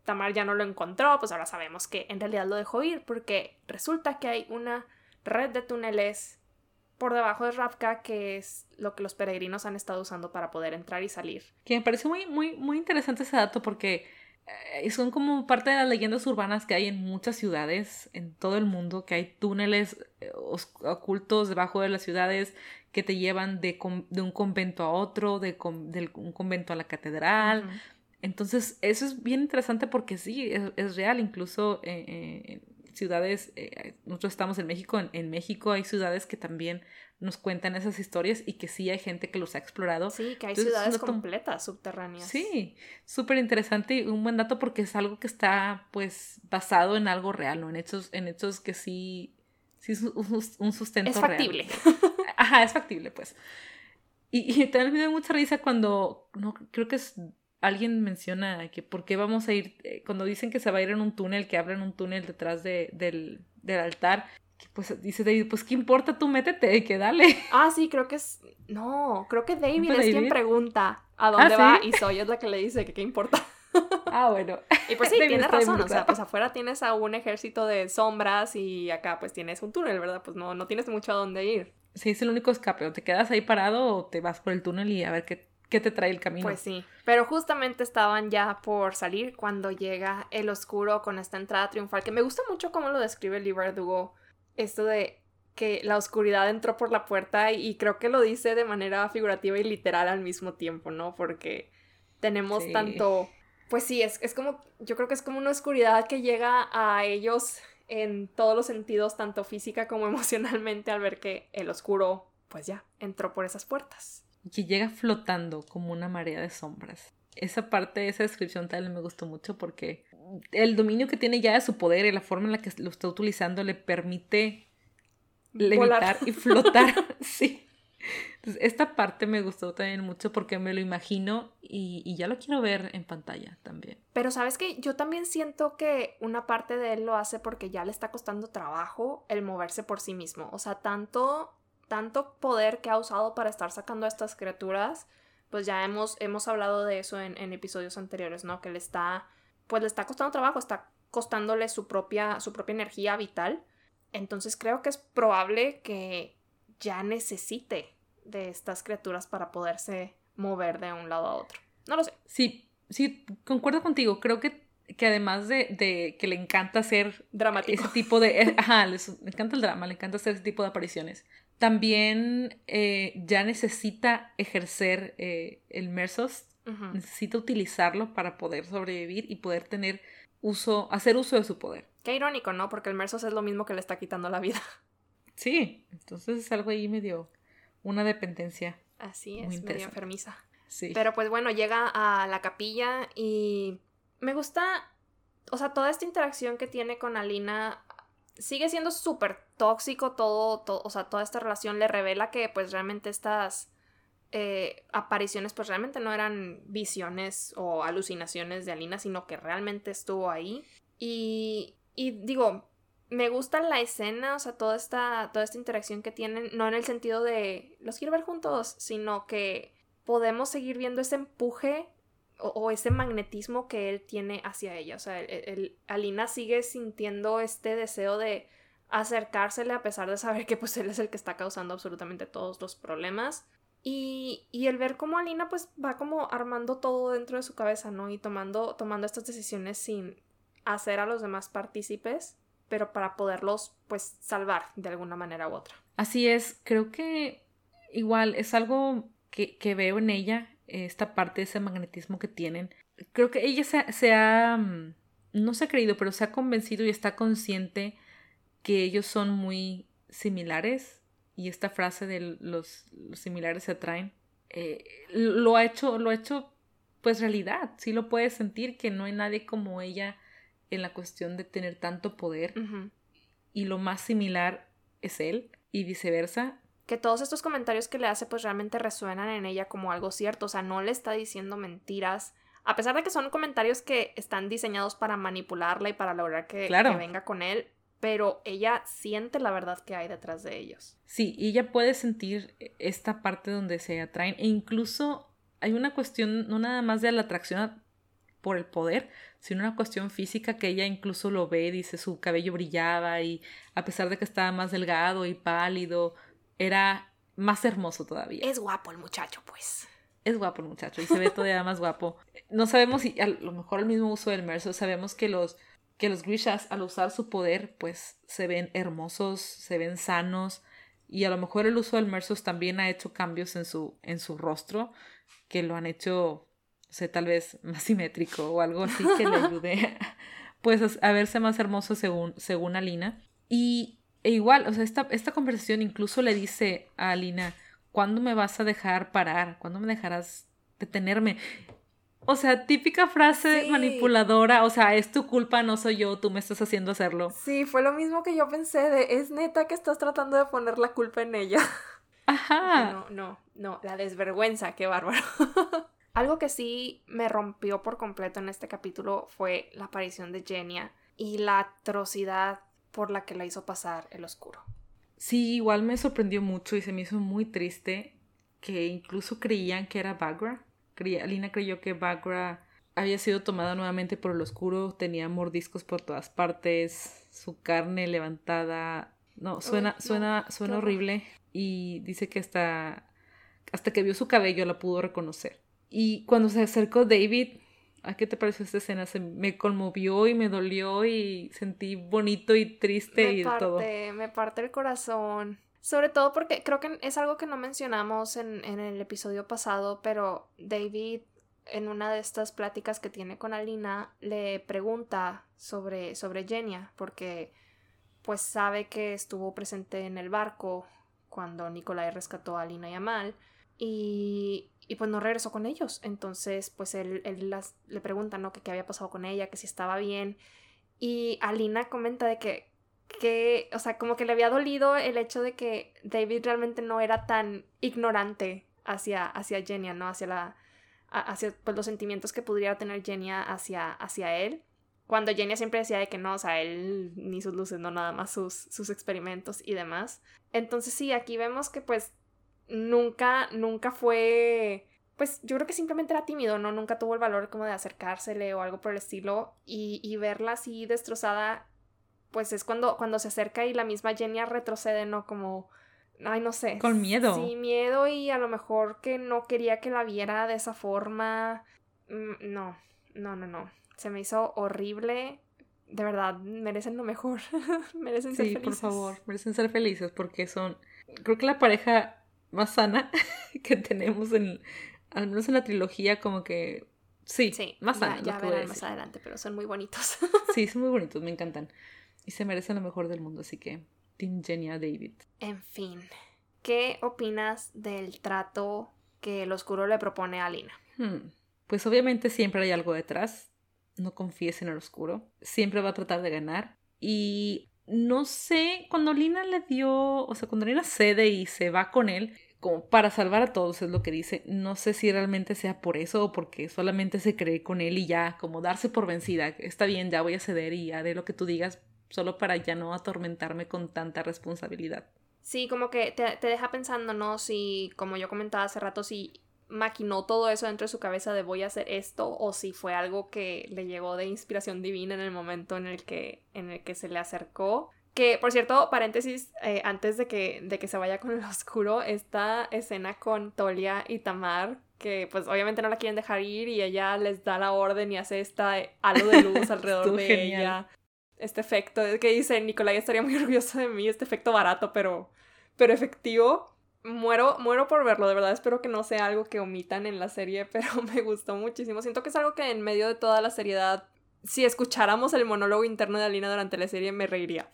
[SPEAKER 1] Tamar ya no lo encontró, pues ahora sabemos que en realidad lo dejó ir porque resulta que hay una red de túneles por debajo de Ravka que es lo que los peregrinos han estado usando para poder entrar y salir.
[SPEAKER 2] Que me parece muy, muy, muy interesante ese dato porque son como parte de las leyendas urbanas que hay en muchas ciudades, en todo el mundo, que hay túneles eh, ocultos debajo de las ciudades que te llevan de, de un convento a otro, de, un convento a la catedral. Entonces, eso es bien interesante porque sí, es, real, incluso eh, en ciudades, nosotros estamos en México, en México hay ciudades que también nos cuentan esas historias y que sí hay gente que los ha explorado.
[SPEAKER 1] Sí, que hay ciudades completas subterráneas.
[SPEAKER 2] Sí, súper interesante y un buen dato porque es algo que está pues basado en algo real, ¿no? En hechos, en hechos que sí, sí es un, sustento
[SPEAKER 1] es factible.
[SPEAKER 2] Ajá, es factible, pues. Y, y, también me dio mucha risa cuando, no, creo que es, alguien menciona que por qué vamos a ir, eh, cuando dicen que se va a ir en un túnel, que abren un túnel detrás de, del, del altar, pues dice David, pues qué importa, tú métete, que dale.
[SPEAKER 1] Ah, sí, creo que es. No, creo que David es quien pregunta a dónde ah, va y Soy es la que le dice que qué importa.
[SPEAKER 2] Ah, bueno.
[SPEAKER 1] Y pues sí, tienes razón, o sea, pues afuera tienes a un ejército de sombras y acá pues tienes un túnel, ¿verdad? Pues no, no tienes mucho a dónde ir.
[SPEAKER 2] Sí, es el único escape, o te quedas ahí parado o te vas por el túnel y a ver qué, qué te trae el camino.
[SPEAKER 1] Pues sí, pero justamente estaban ya por salir cuando llega el oscuro con esta entrada triunfal, que me gusta mucho cómo lo describe el Dugo esto de que la oscuridad entró por la puerta y creo que lo dice de manera figurativa y literal al mismo tiempo, ¿no? Porque tenemos tanto, pues sí, es, es como, yo creo que es como una oscuridad que llega a ellos en todos los sentidos, tanto física como emocionalmente, al ver que el oscuro, pues ya, entró por esas puertas.
[SPEAKER 2] Y llega flotando como una marea de sombras. Esa parte, esa descripción tal me gustó mucho porque el dominio que tiene ya de su poder y la forma en la que lo está utilizando le permite levitar y flotar. sí. Entonces, esta parte me gustó también mucho porque me lo imagino y, ya lo quiero ver en pantalla también.
[SPEAKER 1] Pero sabes que yo también siento que una parte de él lo hace porque ya le está costando trabajo el moverse por sí mismo. O sea, tanto, tanto poder que ha usado para estar sacando a estas criaturas, pues ya hemos, hemos hablado de eso en, en episodios anteriores, ¿no? Que le está pues le está costando trabajo, está costándole su propia, su propia energía vital. Entonces creo que es probable que ya necesite de estas criaturas para poderse mover de un lado a otro. No lo sé.
[SPEAKER 2] Sí, sí, concuerdo contigo. Creo que, que además de, que le encanta hacer
[SPEAKER 1] dramático.
[SPEAKER 2] ese tipo de... Eh, ajá, le encanta el drama, le encanta hacer ese tipo de apariciones. También eh, ya necesita ejercer eh, el Mersos Necesita utilizarlo para poder sobrevivir y poder tener uso, hacer uso de su poder.
[SPEAKER 1] Qué irónico, ¿no? Porque el Mersos es lo mismo que le está quitando la vida.
[SPEAKER 2] Sí, entonces es algo ahí medio una dependencia.
[SPEAKER 1] Así es, medio enfermiza. Sí. Pero pues bueno, llega a la capilla y me gusta, o sea, toda esta interacción que tiene con Alina sigue siendo súper tóxico todo, todo, o sea, toda esta relación le revela que pues realmente estas eh, apariciones pues realmente no eran visiones o alucinaciones de Alina, sino que realmente estuvo ahí. Y, y digo, me gusta la escena, o sea, toda esta, toda esta interacción que tienen, no en el sentido de los quiero ver juntos, sino que podemos seguir viendo ese empuje o, ese magnetismo que él tiene hacia ella. O sea, el, Alina sigue sintiendo este deseo de acercársele a pesar de saber que pues él es el que está causando absolutamente todos los problemas. Y, el ver cómo Alina pues va como armando todo dentro de su cabeza, ¿no? Y tomando, tomando estas decisiones sin hacer a los demás partícipes, pero para poderlos pues salvar de alguna manera u otra.
[SPEAKER 2] Así es, creo que igual es algo que, veo en ella, esta parte ese magnetismo que tienen. Creo que ella se, se ha, mm, no se ha creído, pero se ha convencido y está consciente que ellos son muy similares y esta frase de los, similares se atraen, eh, lo ha hecho, lo ha hecho pues realidad. Sí lo puedes sentir que no hay nadie como ella en la cuestión de tener tanto poder. Y lo más similar es él y viceversa.
[SPEAKER 1] Que todos estos comentarios que le hace pues realmente resuenan en ella como algo cierto, o sea, no le está diciendo mentiras, a pesar de que son comentarios que están diseñados para manipularla y para lograr que, que venga con él, pero ella siente la verdad que hay detrás de ellos.
[SPEAKER 2] Sí, y ella puede sentir esta parte donde se atraen e incluso hay una cuestión no nada más de la atracción por el poder, sino una cuestión física que ella incluso lo ve, dice su cabello brillaba y a pesar de que estaba más delgado y pálido, era más hermoso todavía.
[SPEAKER 1] Es guapo el muchacho, pues.
[SPEAKER 2] es guapo el muchacho y se ve todavía más guapo. No sabemos si a lo mejor el mismo uso del Merso, sabemos que los que los Grishas al usar su poder pues se ven hermosos, se ven sanos y a lo mejor el uso del Mersos también ha hecho cambios en su en su rostro que lo han hecho o sea, tal vez más simétrico o algo así que le ayude pues a verse más hermoso según según Alina y e igual, o sea, esta, esta conversación incluso le dice a Alina, ¿cuándo me vas a dejar parar? ¿Cuándo me dejarás detenerme? O sea, típica frase manipuladora, o sea, es tu culpa, no soy yo, tú me estás haciendo hacerlo.
[SPEAKER 1] Sí, fue lo mismo que yo pensé de, es neta que estás tratando de poner la culpa en ella. Ajá. No, no, no, la desvergüenza, qué bárbaro. Algo que sí me rompió por completo en este capítulo fue la aparición de Genia y la atrocidad por la que la hizo pasar el oscuro.
[SPEAKER 2] Sí, igual me sorprendió mucho y se me hizo muy triste que incluso creían que era Bagra. Alina creyó que Bagra había sido tomada nuevamente por el oscuro, tenía mordiscos por todas partes, su carne levantada. No, suena, suena, suena horrible. Y dice que hasta, hasta que vio su cabello la pudo reconocer. Y cuando se acercó David, ¿A qué te pareció esta escena? Se me conmovió y me dolió y sentí bonito y triste y
[SPEAKER 1] parte,
[SPEAKER 2] todo.
[SPEAKER 1] Me parte el corazón. Sobre todo porque creo que es algo que no mencionamos en, en el episodio pasado, pero David en una de estas pláticas que tiene con Alina le pregunta sobre, sobre Genia, porque pues sabe que estuvo presente en el barco cuando Nicolai rescató a Alina y a Mal y, y pues no regresó con ellos. Entonces, pues él, las, le pregunta, ¿no? Que qué había pasado con ella, que si estaba bien. Y Alina comenta de que, que, o sea, como que le había dolido el hecho de que David realmente no era tan ignorante hacia, hacia ¿no? Hacia la, hacia pues, los sentimientos que pudiera tener Genia hacia, hacia él. Cuando Genia siempre decía de que no, o sea, él ni sus luces, no nada más sus, sus experimentos y demás. Entonces sí, aquí vemos que pues nunca, nunca fue, pues yo creo que simplemente era tímido, ¿no? Nunca tuvo el valor como de acercársele o algo por el estilo y, y verla así destrozada, pues es cuando, cuando se acerca y la misma Jenny retrocede, ¿no? Como, ay, no sé.
[SPEAKER 2] Con miedo.
[SPEAKER 1] Sí, miedo y a lo mejor que no quería que la viera de esa forma. Mm, no, no, no, no. Se me hizo horrible. De verdad, merecen lo mejor. merecen ser felices.
[SPEAKER 2] Sí, por favor, merecen ser felices porque son. Creo que la pareja más sana que tenemos en, al menos en la trilogía, como que sí, sí más sana.
[SPEAKER 1] Ya, verán más adelante, pero son muy bonitos.
[SPEAKER 2] sí, son muy bonitos, me encantan. Y se merecen lo mejor del mundo, así que Team Genia David.
[SPEAKER 1] En fin, ¿qué opinas del trato que el oscuro le propone a Lina?
[SPEAKER 2] Hmm, pues obviamente siempre hay algo detrás. No confíes en el oscuro. Siempre va a tratar de ganar. Y no sé, cuando Lina le dio, o sea, cuando Lina cede y se va con él, como para salvar a todos es lo que dice, no sé si realmente sea por eso o porque solamente se cree con él y ya, como darse por vencida, está bien, ya voy a ceder y haré lo que tú digas, solo para ya no atormentarme con tanta responsabilidad.
[SPEAKER 1] Sí, como que te, te deja pensando, ¿no? Si, como yo comentaba hace rato, si maquinó todo eso dentro de su cabeza de voy a hacer esto o si fue algo que le llegó de inspiración divina en el momento en el que, en el que se le acercó. Que, por cierto, paréntesis, eh, antes de que, de que se vaya con el oscuro, esta escena con Tolia y Tamar, que pues obviamente no la quieren dejar ir y ella les da la orden y hace esta halo de luz alrededor de ella. Este efecto que dice, Nicolai estaría muy orgulloso de mí, este efecto barato pero, pero efectivo muero, muero por verlo, de verdad espero que no sea algo que omitan en la serie, pero me gustó muchísimo. Siento que es algo que en medio de toda la seriedad, si escucháramos el monólogo interno de Alina durante la serie, me reiría.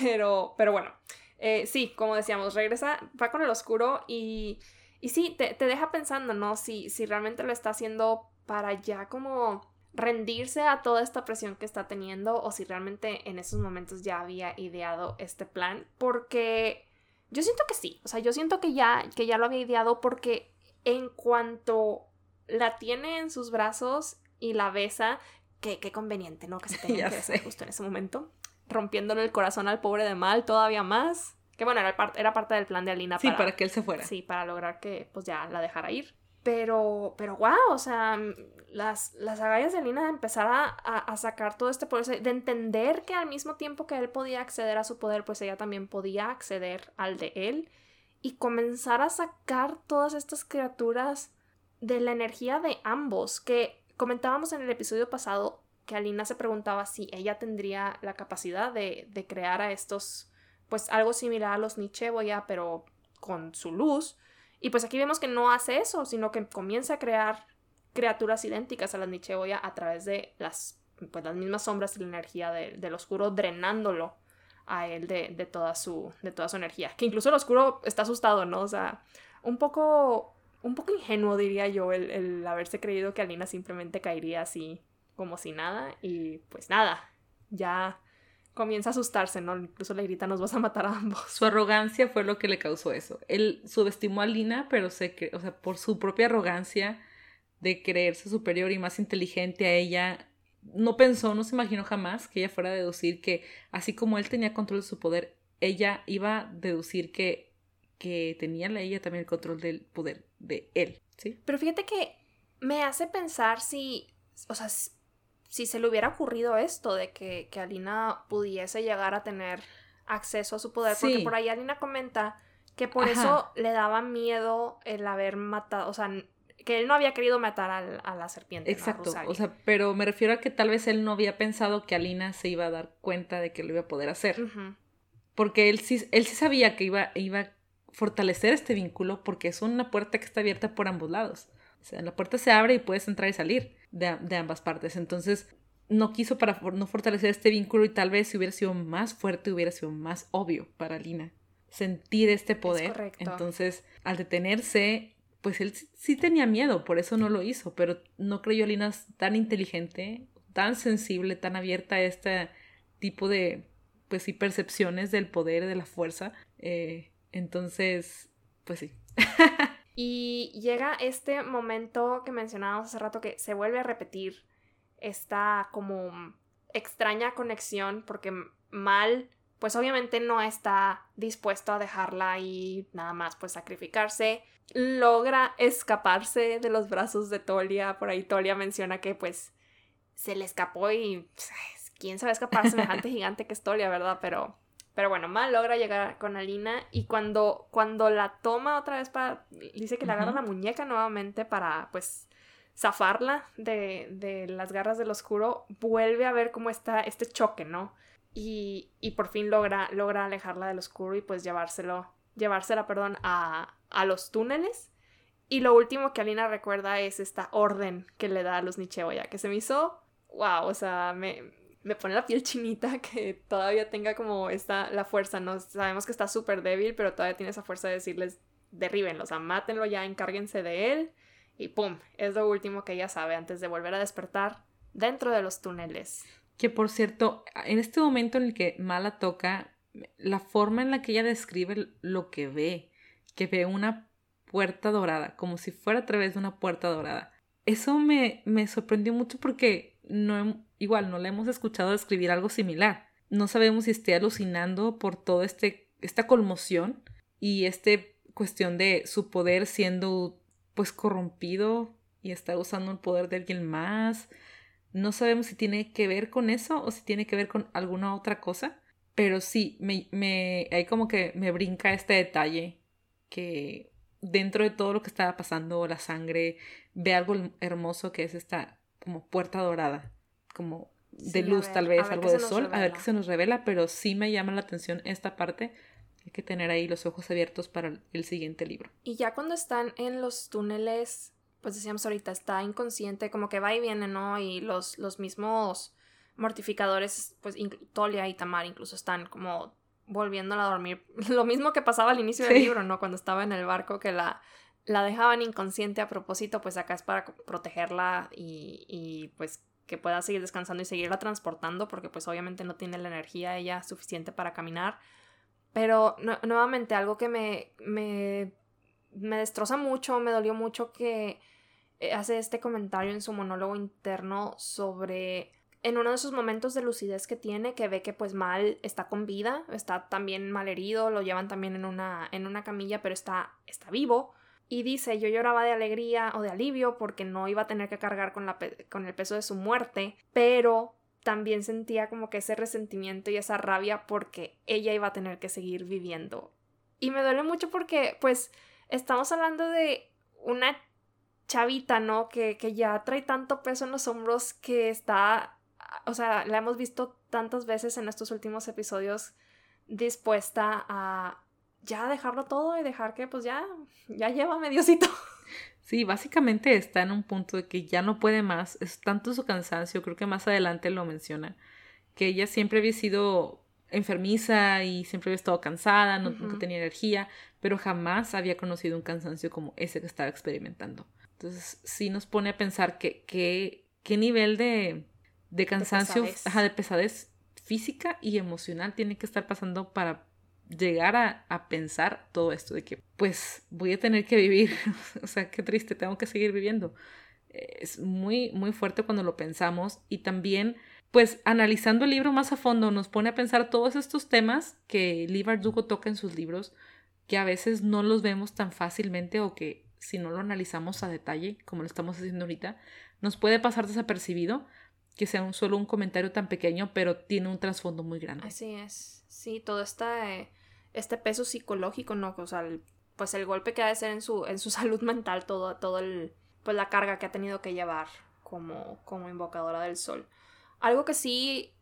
[SPEAKER 1] Pero, pero bueno, eh, sí, como decíamos, regresa, va con el oscuro y, y sí, te, te deja pensando, ¿no? Si, si realmente lo está haciendo para ya como rendirse a toda esta presión que está teniendo o si realmente en esos momentos ya había ideado este plan, porque yo siento que sí, o sea, yo siento que ya, que ya lo había ideado porque en cuanto la tiene en sus brazos y la besa, qué, qué conveniente, ¿no? Que se tenga que besar justo en ese momento, rompiéndole el corazón al pobre de Mal todavía más. Que bueno, era, parte, era parte del plan de Alina.
[SPEAKER 2] Sí, para, que él se fuera.
[SPEAKER 1] Sí, para lograr que pues ya la dejara ir. Pero, pero wow, o sea, las, las agallas de Lina de empezar a, sacar todo este poder, de entender que al mismo tiempo que él podía acceder a su poder, pues ella también podía acceder al de él y comenzar a sacar todas estas criaturas de la energía de ambos, que comentábamos en el episodio pasado que Alina se preguntaba si ella tendría la capacidad de, de crear a estos, pues algo similar a los Nicheboya, pero con su luz. Y pues aquí vemos que no hace eso, sino que comienza a crear criaturas idénticas a las Nicheboya a través de las, pues, las mismas sombras y la energía del oscuro, drenándolo a él de, de, toda su, de toda su energía. Que incluso el oscuro está asustado, ¿no? O sea, un poco, un poco ingenuo, diría yo, el, el haberse creído que Alina simplemente caería así como si nada. Y pues nada, ya comienza a asustarse, ¿no? Incluso le grita, nos vas a matar a ambos.
[SPEAKER 2] Su arrogancia fue lo que le causó eso. Él subestimó a Lina, pero que, o sea, por su propia arrogancia de creerse superior y más inteligente a ella, no pensó, no se imaginó jamás que ella fuera a deducir que, así como él tenía control de su poder, ella iba a deducir que, que tenía ella también el control del poder de él, ¿sí?
[SPEAKER 1] Pero fíjate que me hace pensar si, o sea, si se le hubiera ocurrido esto de que, que Alina pudiese llegar a tener acceso a su poder, porque por ahí Alina comenta que por eso le daba miedo el haber matado, o sea, que él no había querido matar a la serpiente.
[SPEAKER 2] Exacto, o sea, pero me refiero a que tal vez él no había pensado que Alina se iba a dar cuenta de que lo iba a poder hacer. Porque él sí, él sí sabía que iba, iba a fortalecer este vínculo porque es una puerta que está abierta por ambos lados. O sea, la puerta se abre y puedes entrar y salir de, de ambas partes. Entonces, no quiso para no fortalecer este vínculo y tal vez si hubiera sido más fuerte, hubiera sido más obvio para Alina sentir este poder. Entonces, al detenerse, pues él sí tenía miedo, por eso no lo hizo, pero no creyó a Lina tan inteligente, tan sensible, tan abierta a este tipo de, pues sí, percepciones del poder, de la fuerza. Eh, entonces, pues sí.
[SPEAKER 1] y llega este momento que mencionábamos hace rato que se vuelve a repetir esta como extraña conexión porque Mal pues obviamente no está dispuesto a dejarla y nada más pues sacrificarse logra escaparse de los brazos de Tolia. Por ahí Tolia menciona que pues se le escapó y pues, quién sabe escapar semejante gigante que es Tolia, ¿verdad? Pero, pero bueno, Mal logra llegar con Alina y cuando, cuando la toma otra vez para... Dice que le agarra la muñeca nuevamente para pues zafarla de, de, las garras del oscuro, vuelve a ver cómo está este choque, ¿no? Y, y por fin logra, logra alejarla del oscuro y pues llevárselo, llevársela, perdón, a, a los túneles. Y lo último que Alina recuerda es esta orden que le da a los Nicheboya, que se me hizo, wow, o sea, me, me pone la piel chinita que todavía tenga como esta, la fuerza, ¿no? Sabemos que está súper débil, pero todavía tiene esa fuerza de decirles, derríbenlo, o sea, mátenlo ya, encárguense de él. Y pum, es lo último que ella sabe antes de volver a despertar dentro de los túneles.
[SPEAKER 2] Que por cierto, en este momento en el que Mala toca, la forma en la que ella describe lo que ve, que ve una puerta dorada, como si fuera a través de una puerta dorada. Eso me, me sorprendió mucho porque no, igual no le hemos escuchado describir algo similar. No sabemos si esté alucinando por toda este, esta conmoción y esta cuestión de su poder siendo pues corrompido y está usando el poder de alguien más. No sabemos si tiene que ver con eso o si tiene que ver con alguna otra cosa. Pero sí, me, me, ahí como que me brinca este detalle que dentro de todo lo que estaba pasando, la sangre, ve algo hermoso que es esta como puerta dorada, como de luz tal vez, algo de sol, a ver qué se nos revela, pero sí me llama la atención esta parte. Hay que tener ahí los ojos abiertos para el siguiente libro.
[SPEAKER 1] Y ya cuando están en los túneles, pues decíamos ahorita, está inconsciente, como que va y viene, ¿no? Y los, los mismos mortificadores, pues Tolia y Tamar incluso están como volviéndola a dormir. Lo mismo que pasaba al inicio del libro, ¿no? Cuando estaba en el barco, que la, la dejaban inconsciente a propósito, pues acá es para protegerla y, y pues que pueda seguir descansando y seguirla transportando, porque pues obviamente no tiene la energía ella suficiente para caminar. Pero nuevamente algo que me, me, me destroza mucho, me dolió mucho que eh, hace este comentario en su monólogo interno sobre en uno de esos momentos de lucidez que tiene, que ve que pues Mal está con vida, está también mal herido, lo llevan también en una, en una camilla, pero está, está vivo. Y dice, yo lloraba de alegría o de alivio porque no iba a tener que cargar con, la con el peso de su muerte, pero también sentía como que ese resentimiento y esa rabia porque ella iba a tener que seguir viviendo. Y me duele mucho porque pues estamos hablando de una chavita, ¿no? Que, que ya trae tanto peso en los hombros que está, o sea, la hemos visto tantas veces en estos últimos episodios dispuesta a ya dejarlo todo y dejar que pues ya, ya lleva mediocito.
[SPEAKER 2] Sí, básicamente está en un punto de que ya no puede más, es tanto su cansancio, creo que más adelante lo menciona, que ella siempre había sido enfermiza y siempre había estado cansada, no, nunca tenía energía, pero jamás había conocido un cansancio como ese que estaba experimentando. Entonces sí nos pone a pensar que, qué nivel de, de cansancio, de pesadez. de pesadez física y emocional tiene que estar pasando para llegar a, pensar todo esto de que pues voy a tener que vivir, o sea, qué triste, tengo que seguir viviendo. Es muy, muy fuerte cuando lo pensamos y también pues analizando el libro más a fondo nos pone a pensar todos estos temas que Lee Bardugo toca en sus libros que a veces no los vemos tan fácilmente o que si no lo analizamos a detalle como lo estamos haciendo ahorita nos puede pasar desapercibido que sea un, solo un comentario tan pequeño pero tiene un trasfondo muy grande.
[SPEAKER 1] Así es, sí, todo está este peso psicológico, ¿no? O sea, pues el golpe que ha de ser en su, en su salud mental, todo, todo el, pues la carga que ha tenido que llevar como, como invocadora del sol. Algo que sí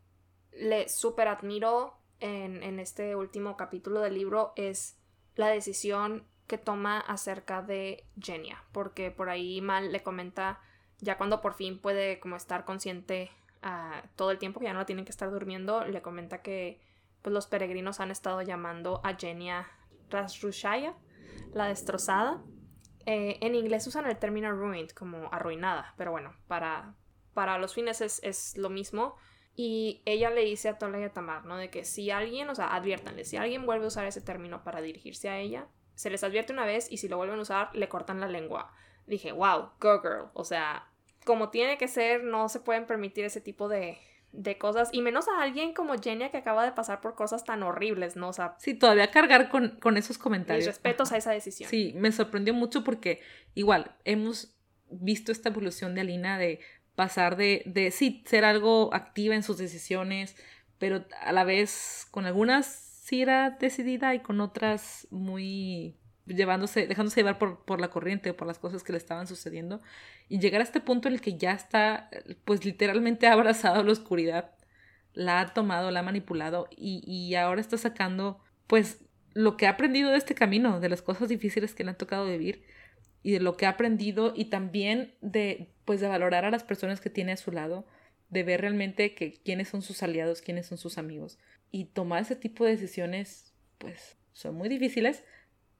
[SPEAKER 1] le súper admiro en, en este último capítulo del libro es la decisión que toma acerca de Genia, porque por ahí Mal le comenta, ya cuando por fin puede como estar consciente uh, todo el tiempo, que ya no tienen que estar durmiendo, le comenta que pues los peregrinos han estado llamando a Genia Rasrushaya, la destrozada. Eh, en inglés usan el término ruined como arruinada, pero bueno, para, para los fines es, lo mismo. Y ella le dice a Tola y a Tamar, ¿no? De que si alguien, o sea, adviértanle, si alguien vuelve a usar ese término para dirigirse a ella, se les advierte una vez y si lo vuelven a usar, le cortan la lengua. Dije, wow, go girl. O sea, como tiene que ser, no se pueden permitir ese tipo de, de cosas, y menos a alguien como Genia que acaba de pasar por cosas tan horribles, ¿no? O sea,
[SPEAKER 2] sí, todavía cargar con, con esos comentarios.
[SPEAKER 1] Mis respetos a esa decisión.
[SPEAKER 2] Sí, me sorprendió mucho porque igual hemos visto esta evolución de Alina de pasar de, de sí, ser algo activa en sus decisiones, pero a la vez con algunas sí era decidida y con otras muy llevándose, dejándose llevar por, por la corriente, por las cosas que le estaban sucediendo, y llegar a este punto en el que ya está, pues literalmente ha abrazado la oscuridad, la ha tomado, la ha manipulado, y, y ahora está sacando, pues, lo que ha aprendido de este camino, de las cosas difíciles que le han tocado vivir, y de lo que ha aprendido, y también de, pues, de valorar a las personas que tiene a su lado, de ver realmente que quiénes son sus aliados, quiénes son sus amigos, y tomar ese tipo de decisiones, pues, son muy difíciles,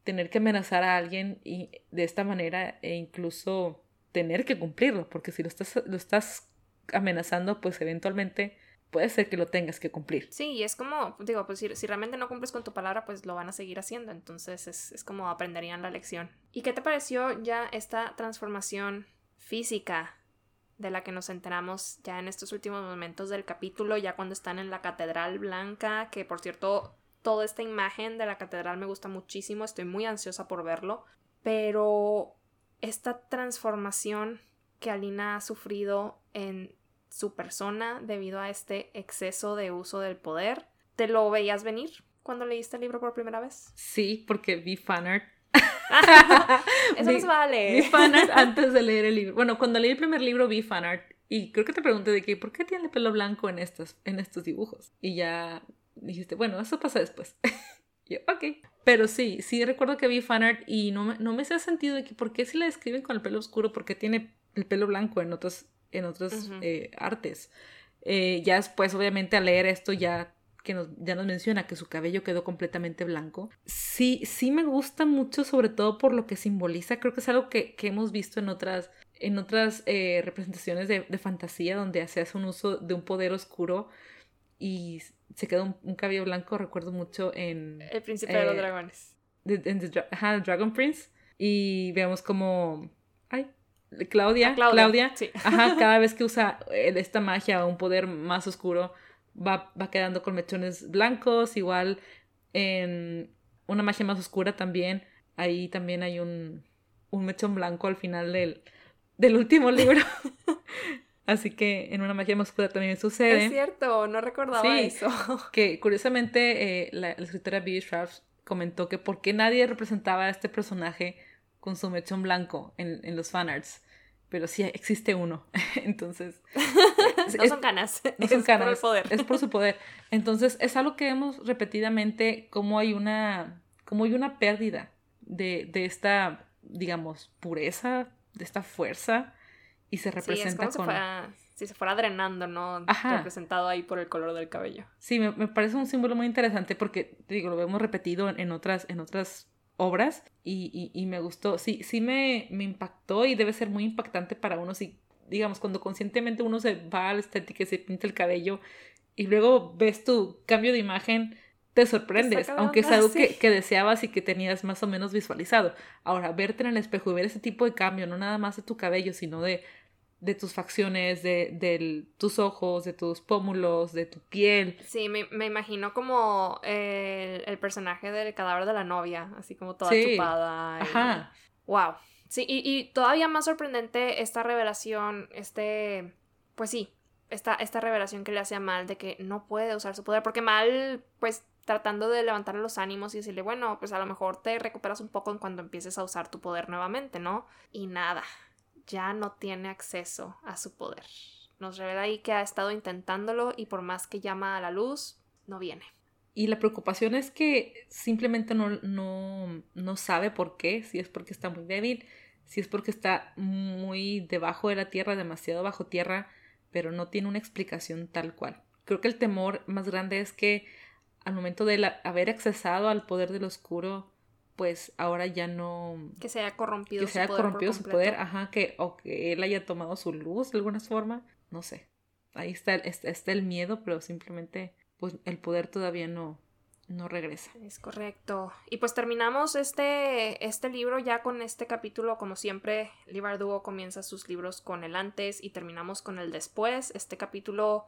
[SPEAKER 2] tener que amenazar a alguien y de esta manera e incluso tener que cumplirlo, porque si lo estás, lo estás amenazando, pues eventualmente puede ser que lo tengas que cumplir.
[SPEAKER 1] Sí, y es como, digo, pues si, si, realmente no cumples con tu palabra, pues lo van a seguir haciendo, entonces es, es como aprenderían la lección. ¿Y qué te pareció ya esta transformación física de la que nos enteramos ya en estos últimos momentos del capítulo, ya cuando están en la Catedral Blanca, que por cierto toda esta imagen de la catedral me gusta muchísimo, estoy muy ansiosa por verlo, pero esta transformación que Alina ha sufrido en su persona debido a este exceso de uso del poder, ¿te lo veías venir cuando leíste el libro por primera vez?
[SPEAKER 2] Sí, porque vi fanart.
[SPEAKER 1] Eso nos vale.
[SPEAKER 2] Vi fanart antes de leer el libro. Bueno, cuando leí el primer libro vi fanart y creo que te pregunté de qué, ¿por qué tiene el pelo blanco en estos, en estos dibujos? Y ya dijiste, bueno, eso pasa después. yo, ok. Pero sí, sí recuerdo que vi fanart y no me, no me hace sentido de que por qué si la describen con el pelo oscuro, porque tiene el pelo blanco en otros, en otros eh, artes. Eh, ya después, obviamente, al leer esto ya que nos, ya nos menciona que su cabello quedó completamente blanco. Sí, sí me gusta mucho, sobre todo por lo que simboliza. Creo que es algo que, que hemos visto en otras, en otras eh, representaciones de, de, fantasía donde se hace un uso de un poder oscuro y se quedó un, cabello blanco, recuerdo mucho en...
[SPEAKER 1] El príncipe de los eh, dragones.
[SPEAKER 2] en Dragon Prince. Y vemos como... Ay, Claudia, ah, Claudia, ajá, cada vez que usa eh, esta magia o un poder más oscuro, va, va quedando con mechones blancos, igual en una magia más oscura también, ahí también hay un, un mechón blanco al final del, del último libro. Así que en una magia más oscura también sucede.
[SPEAKER 1] Es cierto, no recordaba eso.
[SPEAKER 2] Que curiosamente eh, la, escritora B. Schraff comentó que por qué nadie representaba a este personaje con su mechón blanco en, en los fanarts pero sí existe uno. Entonces.
[SPEAKER 1] no son canas.
[SPEAKER 2] No son es canas. Por el poder. Es por su poder. Entonces, es algo que vemos repetidamente como hay una. como hay una pérdida de, de esta, digamos, pureza, de esta fuerza. Y se representa
[SPEAKER 1] sí, con. Si, se fuera drenando, ¿no? Representado ahí por el color del cabello.
[SPEAKER 2] Sí, me, me, parece un símbolo muy interesante porque, digo, lo vemos repetido en, otras, en otras obras y, y, me gustó, sí, sí me, me, impactó y debe ser muy impactante para uno si, digamos, cuando conscientemente uno se va a la estética y se pinta el cabello y luego ves tu cambio de imagen, te sorprendes, aunque es algo que, que, deseabas y que tenías más o menos visualizado. Ahora, verte en el espejo y ver ese tipo de cambio, no nada más de tu cabello, sino de de tus facciones, de, de, tus ojos, de tus pómulos, de tu piel.
[SPEAKER 1] Sí, me, me imagino como el, el, personaje del cadáver de la novia, así como toda chupada. Ajá. Wow. Sí, y, y, todavía más sorprendente esta revelación, este, pues sí, esta, esta revelación que le hace a Mal de que no puede usar su poder, porque Mal, pues tratando de levantarle los ánimos y decirle, bueno, pues a lo mejor te recuperas un poco en cuando empieces a usar tu poder nuevamente, ¿no? Y nada, ya no tiene acceso a su poder. Nos revela ahí que ha estado intentándolo y por más que llama a la luz, no viene.
[SPEAKER 2] Y la preocupación es que simplemente no, no, no sabe por qué, si es porque está muy débil, si es porque está muy debajo de la tierra, demasiado bajo tierra, pero no tiene una explicación tal cual. Creo que el temor más grande es que al momento de haber accesado al poder del oscuro, pues ahora ya no...
[SPEAKER 1] Que se haya corrompido
[SPEAKER 2] que se haya corrompido su poder, ajá, que, o que él haya tomado su luz de alguna forma, no sé. Ahí está, está, el miedo, pero simplemente, pues el poder todavía no, no regresa.
[SPEAKER 1] Es correcto. Y pues terminamos este, este libro ya con este capítulo, como siempre, Libarduo comienza sus libros con el antes y terminamos con el después. Este capítulo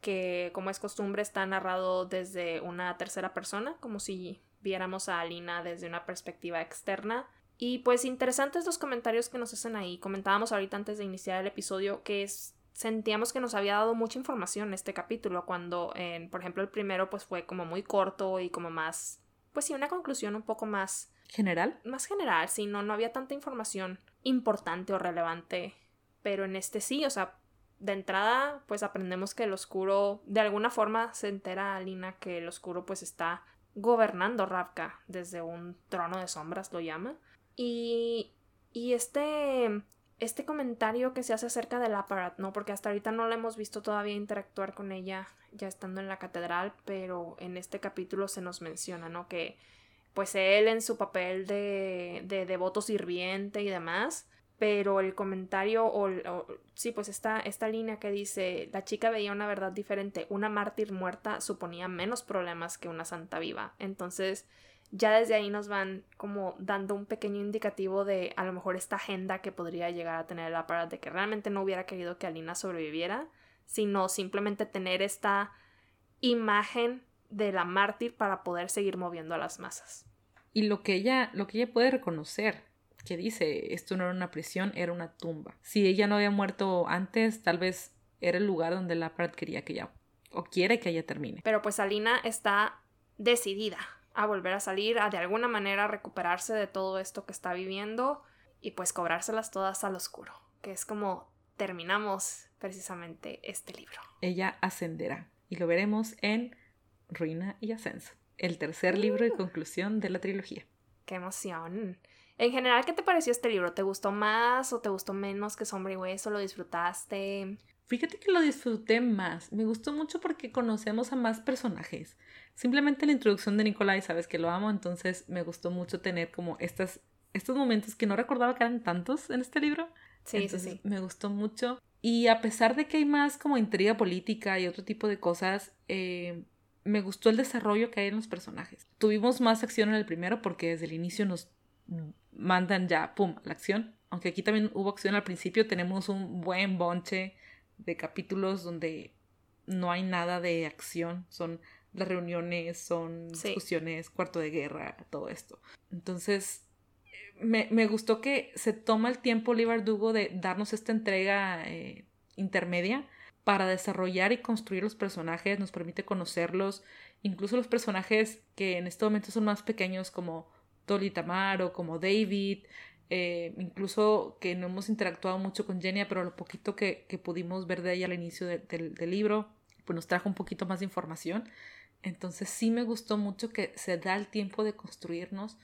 [SPEAKER 1] que, como es costumbre, está narrado desde una tercera persona, como si viéramos a Alina desde una perspectiva externa. Y pues interesantes los comentarios que nos hacen ahí. Comentábamos ahorita antes de iniciar el episodio que es, sentíamos que nos había dado mucha información este capítulo cuando, en, por ejemplo, el primero pues fue como muy corto y como más, pues sí, una conclusión un poco más...
[SPEAKER 2] ¿General?
[SPEAKER 1] Más general, sí, no, no había tanta información importante o relevante. Pero en este sí, o sea, de entrada pues aprendemos que el oscuro, de alguna forma se entera Alina que el oscuro pues está gobernando Ravka desde un trono de sombras, lo llama. Y, y este, este comentario que se hace acerca del aparat, ¿no? Porque hasta ahorita no la hemos visto todavía interactuar con ella ya estando en la catedral, pero en este capítulo se nos menciona, ¿no? Que pues él en su papel de, de devoto sirviente y demás, pero el comentario o, sí, pues esta, esta línea que dice la chica veía una verdad diferente, una mártir muerta suponía menos problemas que una santa viva. Entonces, ya desde ahí nos van como dando un pequeño indicativo de a lo mejor esta agenda que podría llegar a tener el aparato de que realmente no hubiera querido que Alina sobreviviera, sino simplemente tener esta imagen de la mártir para poder seguir moviendo a las masas.
[SPEAKER 2] Y lo que ella, lo que ella puede reconocer que dice, esto no era una prisión, era una tumba. Si ella no había muerto antes, tal vez era el lugar donde la Laprat quería que ella, o quiere que ella termine.
[SPEAKER 1] Pero pues Alina está decidida a volver a salir, a de alguna manera recuperarse de todo esto que está viviendo y pues cobrárselas todas al oscuro, que es como terminamos precisamente este libro.
[SPEAKER 2] Ella ascenderá y lo veremos en Ruina y Ascenso, el tercer libro y uh. conclusión de la trilogía.
[SPEAKER 1] ¡Qué emoción! En general, ¿qué te pareció este libro? ¿Te gustó más o te gustó menos que Sombra y Hueso? ¿Lo disfrutaste?
[SPEAKER 2] Fíjate que lo disfruté más. Me gustó mucho porque conocemos a más personajes. Simplemente la introducción de Nicolai, sabes que lo amo, entonces me gustó mucho tener como estas, estos momentos que no recordaba que eran tantos en este libro.
[SPEAKER 1] Sí, sí, sí.
[SPEAKER 2] Me gustó mucho. Y a pesar de que hay más como intriga política y otro tipo de cosas, eh, me gustó el desarrollo que hay en los personajes. Tuvimos más acción en el primero porque desde el inicio nos mandan ya, pum, la acción. Aunque aquí también hubo acción al principio, tenemos un buen bonche de capítulos donde no hay nada de acción, son las reuniones, son discusiones, cuarto de guerra, todo esto. Entonces, me, me, gustó que se toma el tiempo Lee Dugo de darnos esta entrega eh, intermedia para desarrollar y construir los personajes, nos permite conocerlos, incluso los personajes que en este momento son más pequeños como Tolitamar o como David, eh, incluso que no hemos interactuado mucho con Genia, pero lo poquito que, pudimos ver de ella al inicio del libro, pues nos trajo un poquito más de información. Entonces sí me gustó mucho que se da el tiempo de construirnos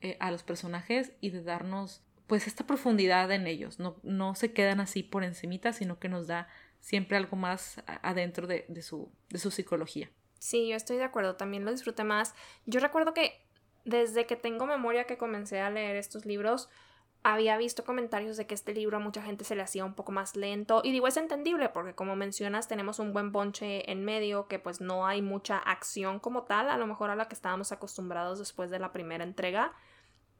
[SPEAKER 2] eh, a los personajes y de darnos pues esta profundidad en ellos. No, no se quedan así por encimita, sino que nos da siempre algo más adentro de, su, de su psicología.
[SPEAKER 1] Sí, yo estoy de acuerdo, también lo disfruté más. Yo recuerdo que desde que tengo memoria que comencé a leer estos libros, había visto comentarios de que este libro a mucha gente se le hacía un poco más lento y digo es entendible porque como mencionas tenemos un buen bonche en medio que pues no hay mucha acción como tal a lo mejor a la que estábamos acostumbrados después de la primera entrega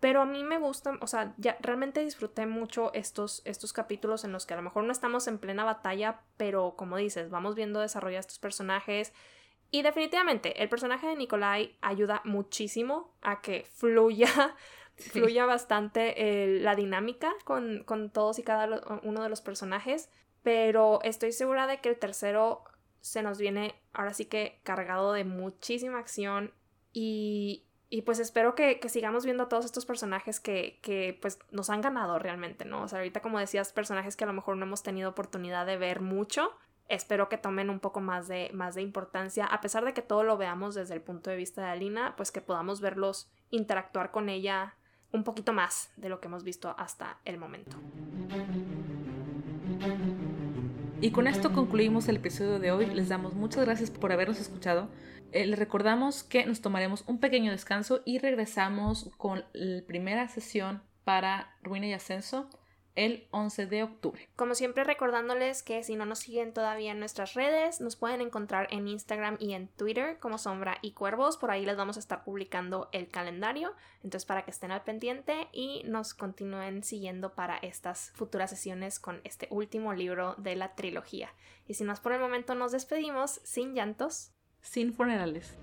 [SPEAKER 1] pero a mí me gustan, o sea, ya realmente disfruté mucho estos, estos capítulos en los que a lo mejor no estamos en plena batalla, pero como dices, vamos viendo desarrollar estos personajes. Y definitivamente, el personaje de Nikolai ayuda muchísimo a que fluya, fluya bastante eh, la dinámica con, con todos y cada uno de los personajes. Pero estoy segura de que el tercero se nos viene ahora sí que cargado de muchísima acción y, y pues espero que, sigamos viendo a todos estos personajes que, que, pues nos han ganado realmente, ¿no? O sea, ahorita como decías, personajes que a lo mejor no hemos tenido oportunidad de ver mucho, espero que tomen un poco más de, más de importancia, a pesar de que todo lo veamos desde el punto de vista de Alina, pues que podamos verlos interactuar con ella un poquito más de lo que hemos visto hasta el momento.
[SPEAKER 2] Y con esto concluimos el episodio de hoy. Les damos muchas gracias por habernos escuchado. Eh, les recordamos que nos tomaremos un pequeño descanso y regresamos con la primera sesión para Ruina y Ascenso el 11 de octubre.
[SPEAKER 1] Como siempre recordándoles que si no nos siguen todavía en nuestras redes, nos pueden encontrar en Instagram y en Twitter como Sombra y Cuervos, por ahí les vamos a estar publicando el calendario, entonces para que estén al pendiente y nos continúen siguiendo para estas futuras sesiones con este último libro de la trilogía. Y sin más por el momento nos despedimos sin llantos,
[SPEAKER 2] sin funerales.